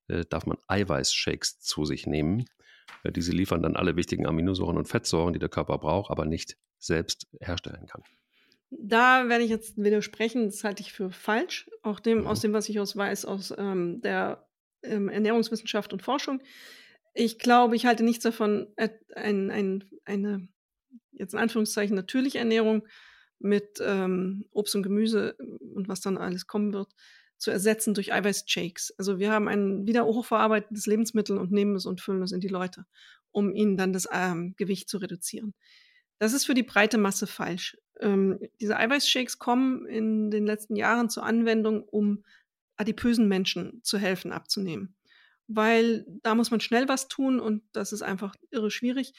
äh, darf man Eiweißshakes zu sich nehmen. Äh, diese liefern dann alle wichtigen Aminosäuren und Fettsäuren, die der Körper braucht, aber nicht selbst herstellen kann.
Da werde ich jetzt widersprechen, das halte ich für falsch. Auch dem, mhm. aus dem, was ich aus weiß, aus ähm, der ähm, Ernährungswissenschaft und Forschung. Ich glaube, ich halte nichts davon, äh, ein, ein, eine, jetzt in Anführungszeichen, natürliche Ernährung mit ähm, Obst und Gemüse und was dann alles kommen wird, zu ersetzen durch Eiweißshakes. Also wir haben ein wieder hochverarbeitetes Lebensmittel und nehmen es und füllen es in die Leute, um ihnen dann das ähm, Gewicht zu reduzieren. Das ist für die breite Masse falsch. Ähm, diese Eiweißshakes kommen in den letzten Jahren zur Anwendung, um adipösen Menschen zu helfen, abzunehmen. Weil da muss man schnell was tun und das ist einfach irre schwierig.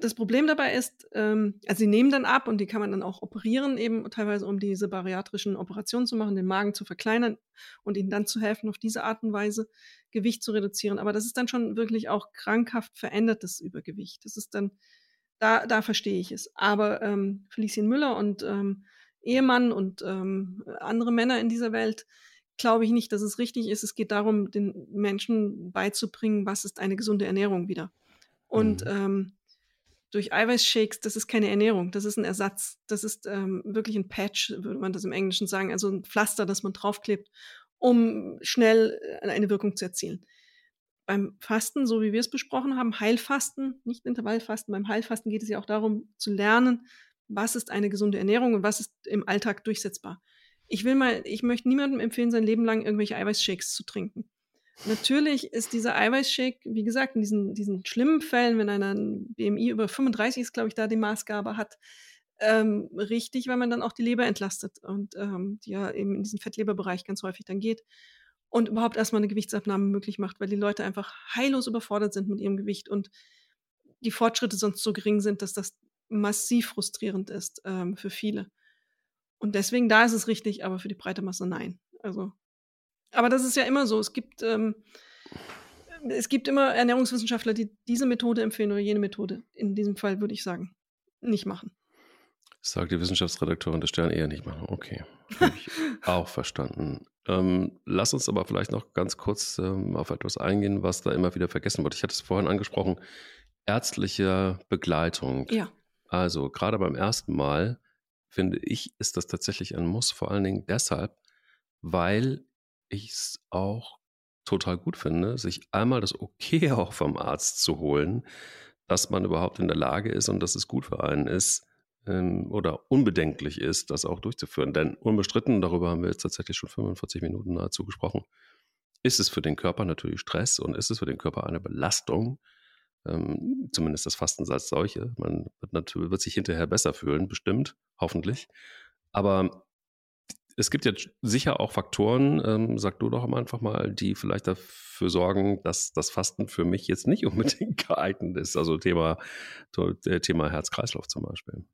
Das Problem dabei ist, ähm, also sie nehmen dann ab und die kann man dann auch operieren, eben teilweise um diese bariatrischen Operationen zu machen, den Magen zu verkleinern und ihnen dann zu helfen, auf diese Art und Weise Gewicht zu reduzieren. Aber das ist dann schon wirklich auch krankhaft verändertes Übergewicht. Das ist dann da, da verstehe ich es. Aber ähm, Felicien Müller und ähm, Ehemann und ähm, andere Männer in dieser Welt, glaube ich nicht, dass es richtig ist. Es geht darum, den Menschen beizubringen, was ist eine gesunde Ernährung wieder. Und mhm. ähm, durch Eiweißshakes, das ist keine Ernährung, das ist ein Ersatz. Das ist ähm, wirklich ein Patch, würde man das im Englischen sagen, also ein Pflaster, das man draufklebt, um schnell äh, eine Wirkung zu erzielen beim Fasten, so wie wir es besprochen haben, Heilfasten, nicht Intervallfasten, beim Heilfasten geht es ja auch darum zu lernen, was ist eine gesunde Ernährung und was ist im Alltag durchsetzbar. Ich will mal, ich möchte niemandem empfehlen, sein Leben lang irgendwelche Eiweißshakes zu trinken. Natürlich ist dieser Eiweißshake, wie gesagt, in diesen, diesen schlimmen Fällen, wenn einer ein BMI über 35 ist, glaube ich, da die Maßgabe hat, ähm, richtig, weil man dann auch die Leber entlastet und ähm, die ja eben in diesen Fettleberbereich ganz häufig dann geht und überhaupt erstmal eine Gewichtsabnahme möglich macht, weil die Leute einfach heillos überfordert sind mit ihrem Gewicht und die Fortschritte sonst so gering sind, dass das massiv frustrierend ist ähm, für viele. Und deswegen, da ist es richtig, aber für die breite Masse nein. Also, aber das ist ja immer so. Es gibt, ähm, es gibt immer Ernährungswissenschaftler, die diese Methode empfehlen oder jene Methode. In diesem Fall würde ich sagen, nicht machen.
Sagt die Wissenschaftsredakteurin des Stern eher nicht machen. Okay. Habe ich auch verstanden. Ähm, lass uns aber vielleicht noch ganz kurz ähm, auf etwas eingehen, was da immer wieder vergessen wird. Ich hatte es vorhin angesprochen, ärztliche Begleitung.
Ja.
Also gerade beim ersten Mal finde ich, ist das tatsächlich ein Muss, vor allen Dingen deshalb, weil ich es auch total gut finde, sich einmal das Okay auch vom Arzt zu holen, dass man überhaupt in der Lage ist und dass es gut für einen ist, ähm, oder unbedenklich ist, das auch durchzuführen. Denn unbestritten, darüber haben wir jetzt tatsächlich schon 45 Minuten nahezu gesprochen, ist es für den Körper natürlich Stress und ist es für den Körper eine Belastung, ähm, zumindest das Fasten als solche. Man wird, natürlich, wird sich hinterher besser fühlen, bestimmt, hoffentlich. Aber es gibt jetzt sicher auch Faktoren, ähm, sag du doch einfach mal, die vielleicht dafür sorgen, dass das Fasten für mich jetzt nicht unbedingt geeignet ist. Also Thema, Thema Herz-Kreislauf zum Beispiel.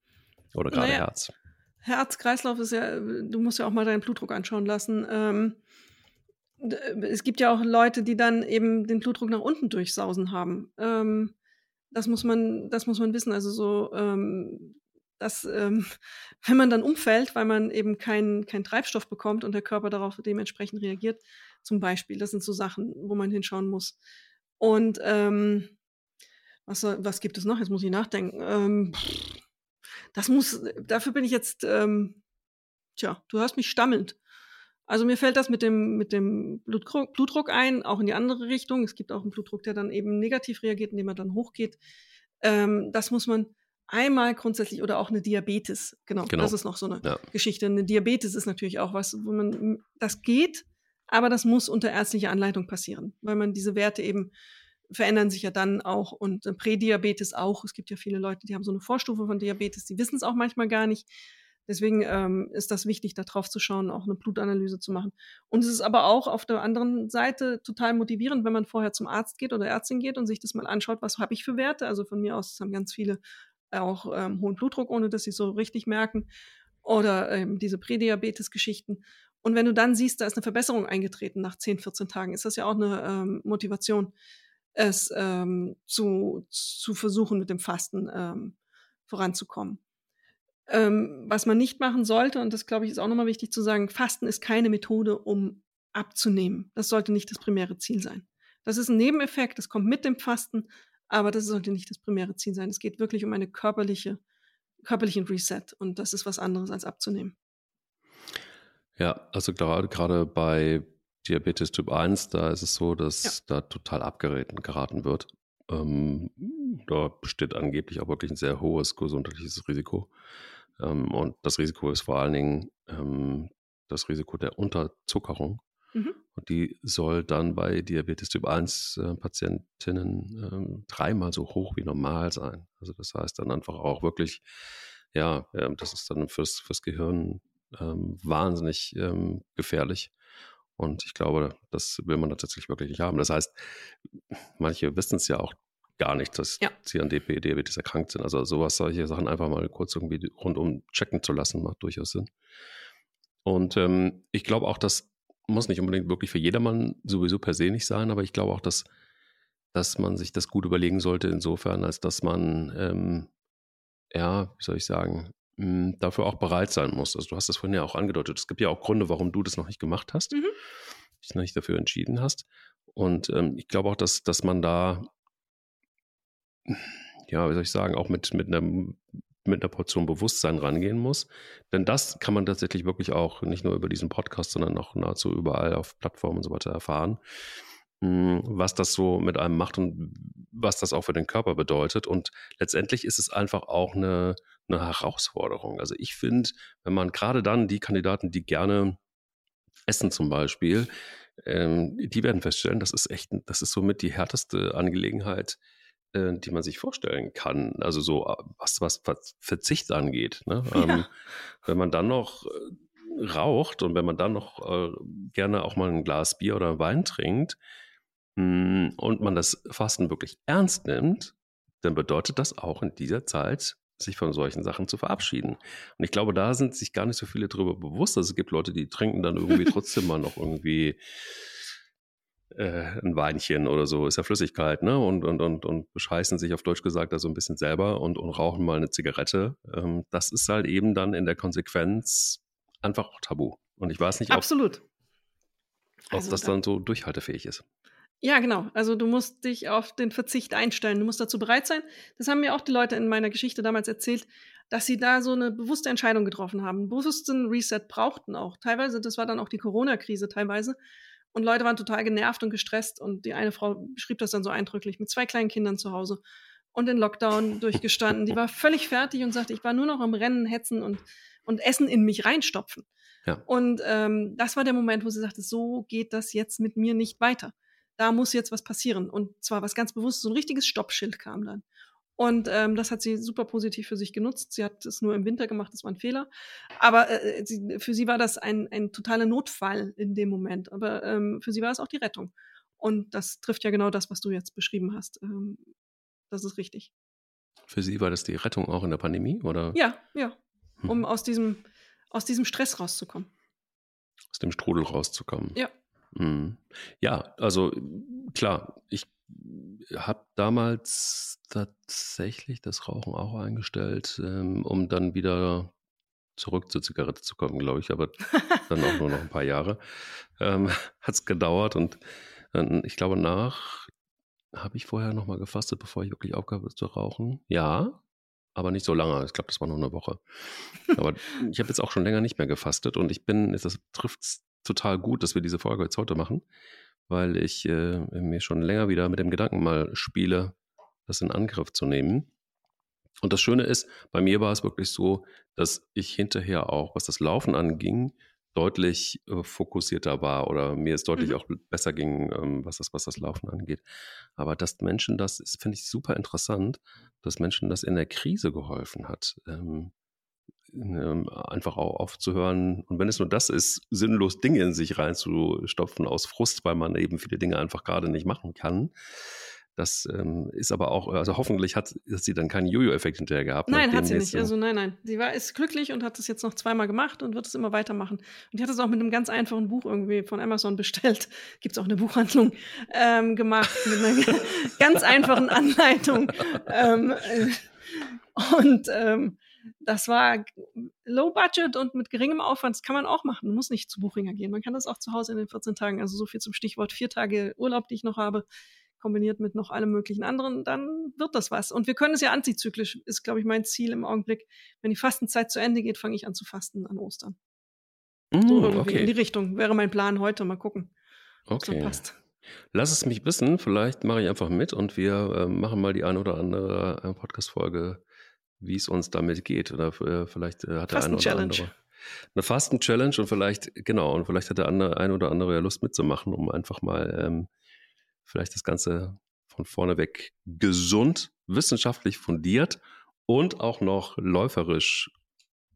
Oder gerade naja, Herz.
Herz-Kreislauf ist ja, du musst ja auch mal deinen Blutdruck anschauen lassen. Ähm, es gibt ja auch Leute, die dann eben den Blutdruck nach unten durchsausen haben. Ähm, das muss man, das muss man wissen. Also so, ähm, dass ähm, wenn man dann umfällt, weil man eben keinen kein Treibstoff bekommt und der Körper darauf dementsprechend reagiert, zum Beispiel, das sind so Sachen, wo man hinschauen muss. Und ähm, was, was gibt es noch? Jetzt muss ich nachdenken. Ähm, das muss, dafür bin ich jetzt, ähm, tja, du hörst mich stammelnd. Also mir fällt das mit dem, mit dem Blutdruck, Blutdruck ein, auch in die andere Richtung. Es gibt auch einen Blutdruck, der dann eben negativ reagiert, indem er dann hochgeht. Ähm, das muss man einmal grundsätzlich oder auch eine Diabetes. Genau, genau. das ist noch so eine ja. Geschichte. Eine Diabetes ist natürlich auch was, wo man, das geht, aber das muss unter ärztlicher Anleitung passieren, weil man diese Werte eben verändern sich ja dann auch und äh, Prädiabetes auch. Es gibt ja viele Leute, die haben so eine Vorstufe von Diabetes, die wissen es auch manchmal gar nicht. Deswegen ähm, ist das wichtig, da drauf zu schauen, auch eine Blutanalyse zu machen. Und es ist aber auch auf der anderen Seite total motivierend, wenn man vorher zum Arzt geht oder Ärztin geht und sich das mal anschaut, was habe ich für Werte. Also von mir aus haben ganz viele auch ähm, hohen Blutdruck, ohne dass sie so richtig merken. Oder ähm, diese Prädiabetes-Geschichten. Und wenn du dann siehst, da ist eine Verbesserung eingetreten nach 10, 14 Tagen, ist das ja auch eine ähm, Motivation, es ähm, zu, zu versuchen, mit dem Fasten ähm, voranzukommen. Ähm, was man nicht machen sollte, und das glaube ich ist auch nochmal wichtig zu sagen, Fasten ist keine Methode, um abzunehmen. Das sollte nicht das primäre Ziel sein. Das ist ein Nebeneffekt, das kommt mit dem Fasten, aber das sollte nicht das primäre Ziel sein. Es geht wirklich um eine körperliche, körperlichen Reset und das ist was anderes als abzunehmen.
Ja, also gerade bei Diabetes Typ 1, da ist es so, dass ja. da total abgeraten geraten wird. Ähm, da besteht angeblich auch wirklich ein sehr hohes gesundheitliches Risiko. Ähm, und das Risiko ist vor allen Dingen ähm, das Risiko der Unterzuckerung. Mhm. Und die soll dann bei Diabetes Typ 1 äh, Patientinnen ähm, dreimal so hoch wie normal sein. Also das heißt dann einfach auch wirklich, ja, äh, das ist dann fürs, fürs Gehirn ähm, wahnsinnig ähm, gefährlich. Und ich glaube, das will man tatsächlich wirklich nicht haben. Das heißt, manche wissen es ja auch gar nicht, dass ja. sie an DP, Diabetes erkrankt sind. Also sowas, solche Sachen einfach mal kurz irgendwie rundum checken zu lassen, macht durchaus Sinn. Und ähm, ich glaube auch, das muss nicht unbedingt wirklich für jedermann sowieso per se nicht sein, aber ich glaube auch, dass, dass man sich das gut überlegen sollte, insofern, als dass man, ähm, ja, wie soll ich sagen, mh, dafür auch bereit sein muss. Also du hast das vorhin ja auch angedeutet. Es gibt ja auch Gründe, warum du das noch nicht gemacht hast, mhm. dich noch nicht dafür entschieden hast. Und ähm, ich glaube auch, dass, dass man da ja, wie soll ich sagen, auch mit, mit, einer, mit einer Portion Bewusstsein rangehen muss. Denn das kann man tatsächlich wirklich auch nicht nur über diesen Podcast, sondern auch nahezu überall auf Plattformen und so weiter erfahren, was das so mit einem macht und was das auch für den Körper bedeutet. Und letztendlich ist es einfach auch eine, eine Herausforderung. Also ich finde, wenn man gerade dann die Kandidaten, die gerne essen zum Beispiel, ähm, die werden feststellen, das ist echt, das ist somit die härteste Angelegenheit, äh, die man sich vorstellen kann. Also so, äh, was, was, was Verzicht angeht. Ne? Ja. Ähm, wenn man dann noch äh, raucht und wenn man dann noch äh, gerne auch mal ein Glas Bier oder Wein trinkt hm, und man das Fasten wirklich ernst nimmt, dann bedeutet das auch in dieser Zeit sich von solchen Sachen zu verabschieden. Und ich glaube, da sind sich gar nicht so viele darüber bewusst. Also es gibt Leute, die trinken dann irgendwie trotzdem mal noch irgendwie äh, ein Weinchen oder so, ist ja Flüssigkeit, ne? Und, und, und, und bescheißen sich auf Deutsch gesagt da so ein bisschen selber und, und rauchen mal eine Zigarette. Ähm, das ist halt eben dann in der Konsequenz einfach auch tabu. Und ich weiß nicht, ob,
Absolut.
ob also, das dann so durchhaltefähig ist.
Ja, genau. Also du musst dich auf den Verzicht einstellen. Du musst dazu bereit sein. Das haben mir auch die Leute in meiner Geschichte damals erzählt, dass sie da so eine bewusste Entscheidung getroffen haben, einen bewussten Reset brauchten auch. Teilweise, das war dann auch die Corona-Krise teilweise, und Leute waren total genervt und gestresst. Und die eine Frau schrieb das dann so eindrücklich mit zwei kleinen Kindern zu Hause und den Lockdown durchgestanden. Die war völlig fertig und sagte, ich war nur noch am Rennen, Hetzen und, und Essen in mich reinstopfen. Ja. Und ähm, das war der Moment, wo sie sagte, so geht das jetzt mit mir nicht weiter. Da muss jetzt was passieren. Und zwar was ganz bewusst, so ein richtiges Stoppschild kam dann. Und ähm, das hat sie super positiv für sich genutzt. Sie hat es nur im Winter gemacht, das war ein Fehler. Aber äh, sie, für sie war das ein, ein totaler Notfall in dem Moment. Aber ähm, für sie war es auch die Rettung. Und das trifft ja genau das, was du jetzt beschrieben hast. Ähm, das ist richtig.
Für sie war das die Rettung auch in der Pandemie, oder?
Ja, ja. Hm. Um hm. aus, diesem, aus diesem Stress rauszukommen.
Aus dem Strudel rauszukommen.
Ja.
Hm. Ja, also klar, ich habe damals tatsächlich das Rauchen auch eingestellt, ähm, um dann wieder zurück zur Zigarette zu kommen, glaube ich, aber dann auch nur noch ein paar Jahre. Ähm, Hat es gedauert und äh, ich glaube, nach habe ich vorher nochmal gefastet, bevor ich wirklich aufgehört habe zu rauchen. Ja, aber nicht so lange. Ich glaube, das war noch eine Woche. Aber ich habe jetzt auch schon länger nicht mehr gefastet und ich bin, das trifft total gut, dass wir diese Folge jetzt heute machen, weil ich äh, mir schon länger wieder mit dem Gedanken mal spiele, das in Angriff zu nehmen. Und das Schöne ist, bei mir war es wirklich so, dass ich hinterher auch, was das Laufen anging, deutlich äh, fokussierter war oder mir es deutlich
Mhm.
auch besser ging, ähm, was, das, was das Laufen angeht. Aber dass Menschen das, ist, finde ich super interessant, dass Menschen das in der Krise geholfen hat. Ähm, einfach auch aufzuhören und wenn es nur das ist, sinnlos Dinge in sich reinzustopfen aus Frust, weil man eben viele Dinge einfach gerade nicht machen kann. Das ähm, ist aber auch, also hoffentlich hat, hat sie dann keinen Jojo-Effekt hinterher gehabt.
Nein, hat sie nicht.
so-
Also nein, nein. Sie war ist glücklich und hat es jetzt noch zweimal gemacht und wird es immer weitermachen. Und die hat es auch mit einem ganz einfachen Buch irgendwie von Amazon bestellt. Gibt es auch eine Buchhandlung ähm, gemacht mit einer ganz einfachen Anleitung. Ähm, äh, und ähm, das war low budget und mit geringem Aufwand. Das kann man auch machen. Man muss nicht zu Buchinger gehen. Man kann das auch zu Hause in den 14 Tagen. Also so viel zum Stichwort vier Tage Urlaub, die ich noch habe, kombiniert mit noch allem möglichen anderen, dann wird das was. Und wir können es ja antizyklisch, ist, glaube ich, mein Ziel im Augenblick. Wenn die Fastenzeit zu Ende geht, fange ich an zu fasten an Ostern. So
Mm,
irgendwie in die
okay,
Richtung. Wäre mein Plan heute. Mal gucken, ob so
okay.
passt.
Lass es mich wissen, vielleicht mache ich einfach mit und wir äh, machen mal die eine oder andere äh, Podcast-Folge, wie es uns damit geht. Oder äh, vielleicht äh, hat der eine oder andere eine Fasten-Challenge und vielleicht, genau, und vielleicht hat der andere, ein oder andere ja Lust mitzumachen, um einfach mal ähm, vielleicht das Ganze von vorne weg gesund, wissenschaftlich fundiert und auch noch läuferisch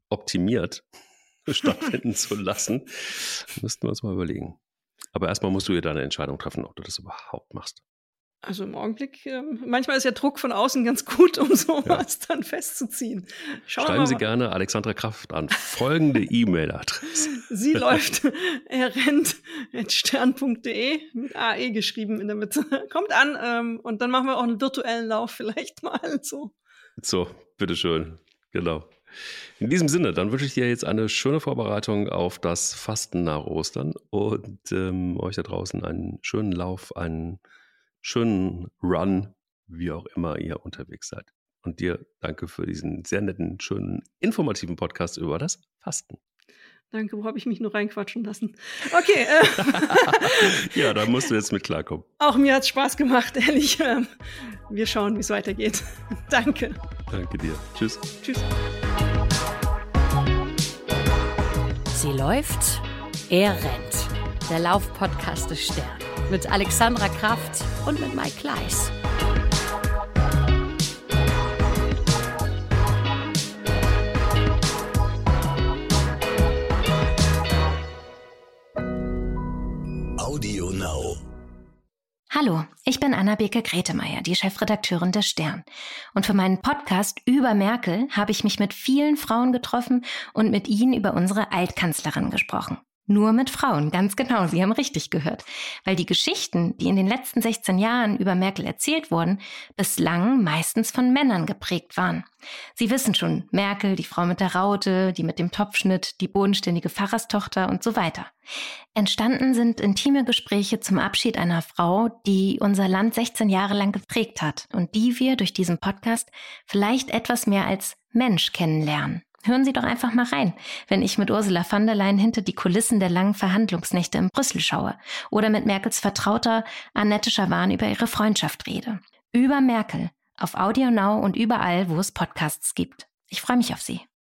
optimiert stattfinden zu lassen. Müssten wir uns mal überlegen. Aber erstmal musst du dir deine Entscheidung treffen, ob du das überhaupt machst.
Also im Augenblick, ähm, manchmal ist ja Druck von außen ganz gut, um sowas dann festzuziehen. Schauen
Schreiben
mal.
Sie gerne Alexandra Kraft an. Folgende E-Mail-Adresse.
Sie läuft, er rennt stern.de mit AE geschrieben in der Mitte. Kommt an ähm, und dann machen wir auch einen virtuellen Lauf vielleicht mal so.
So, bitteschön. Genau. In diesem Sinne, dann wünsche ich dir jetzt eine schöne Vorbereitung auf das Fasten nach Ostern und ähm, euch da draußen einen schönen Lauf, einen schönen Run, wie auch immer ihr unterwegs seid. Und dir danke für diesen sehr netten, schönen, informativen Podcast über das Fasten.
Danke, wo habe ich mich nur reinquatschen lassen? Okay, äh,
Ja, da musst du jetzt mit klarkommen.
auch mir hat es Spaß gemacht, ehrlich. Ähm, wir schauen, wie es weitergeht. Danke.
Danke dir. Tschüss.
Tschüss.
Sie läuft, er rennt. Der Laufpodcast des Stern. Mit Alexandra Kraft und mit Mike Kleiss.
Audio Now.
Hallo, ich bin Anna-Beke Gretemeyer, die Chefredakteurin des Stern. Und für meinen Podcast über Merkel habe ich mich mit vielen Frauen getroffen und mit ihnen über unsere Altkanzlerin gesprochen. Nur mit Frauen, ganz genau, Sie haben richtig gehört. Weil die Geschichten, die in den letzten 16 Jahren über Merkel erzählt wurden, bislang meistens von Männern geprägt waren. Sie wissen schon, Merkel, die Frau mit der Raute, die mit dem Topfschnitt, die bodenständige Pfarrerstochter und so weiter. Entstanden sind intime Gespräche zum Abschied einer Frau, die unser Land 16 Jahre lang geprägt hat und die wir durch diesen Podcast vielleicht etwas mehr als Mensch kennenlernen. Hören Sie doch einfach mal rein, wenn ich mit Ursula von der Leyen hinter die Kulissen der langen Verhandlungsnächte in Brüssel schaue oder mit Merkels Vertrauter Annette Schawan über ihre Freundschaft rede. Über Merkel auf Audio Now und überall, wo es Podcasts gibt. Ich freue mich auf Sie.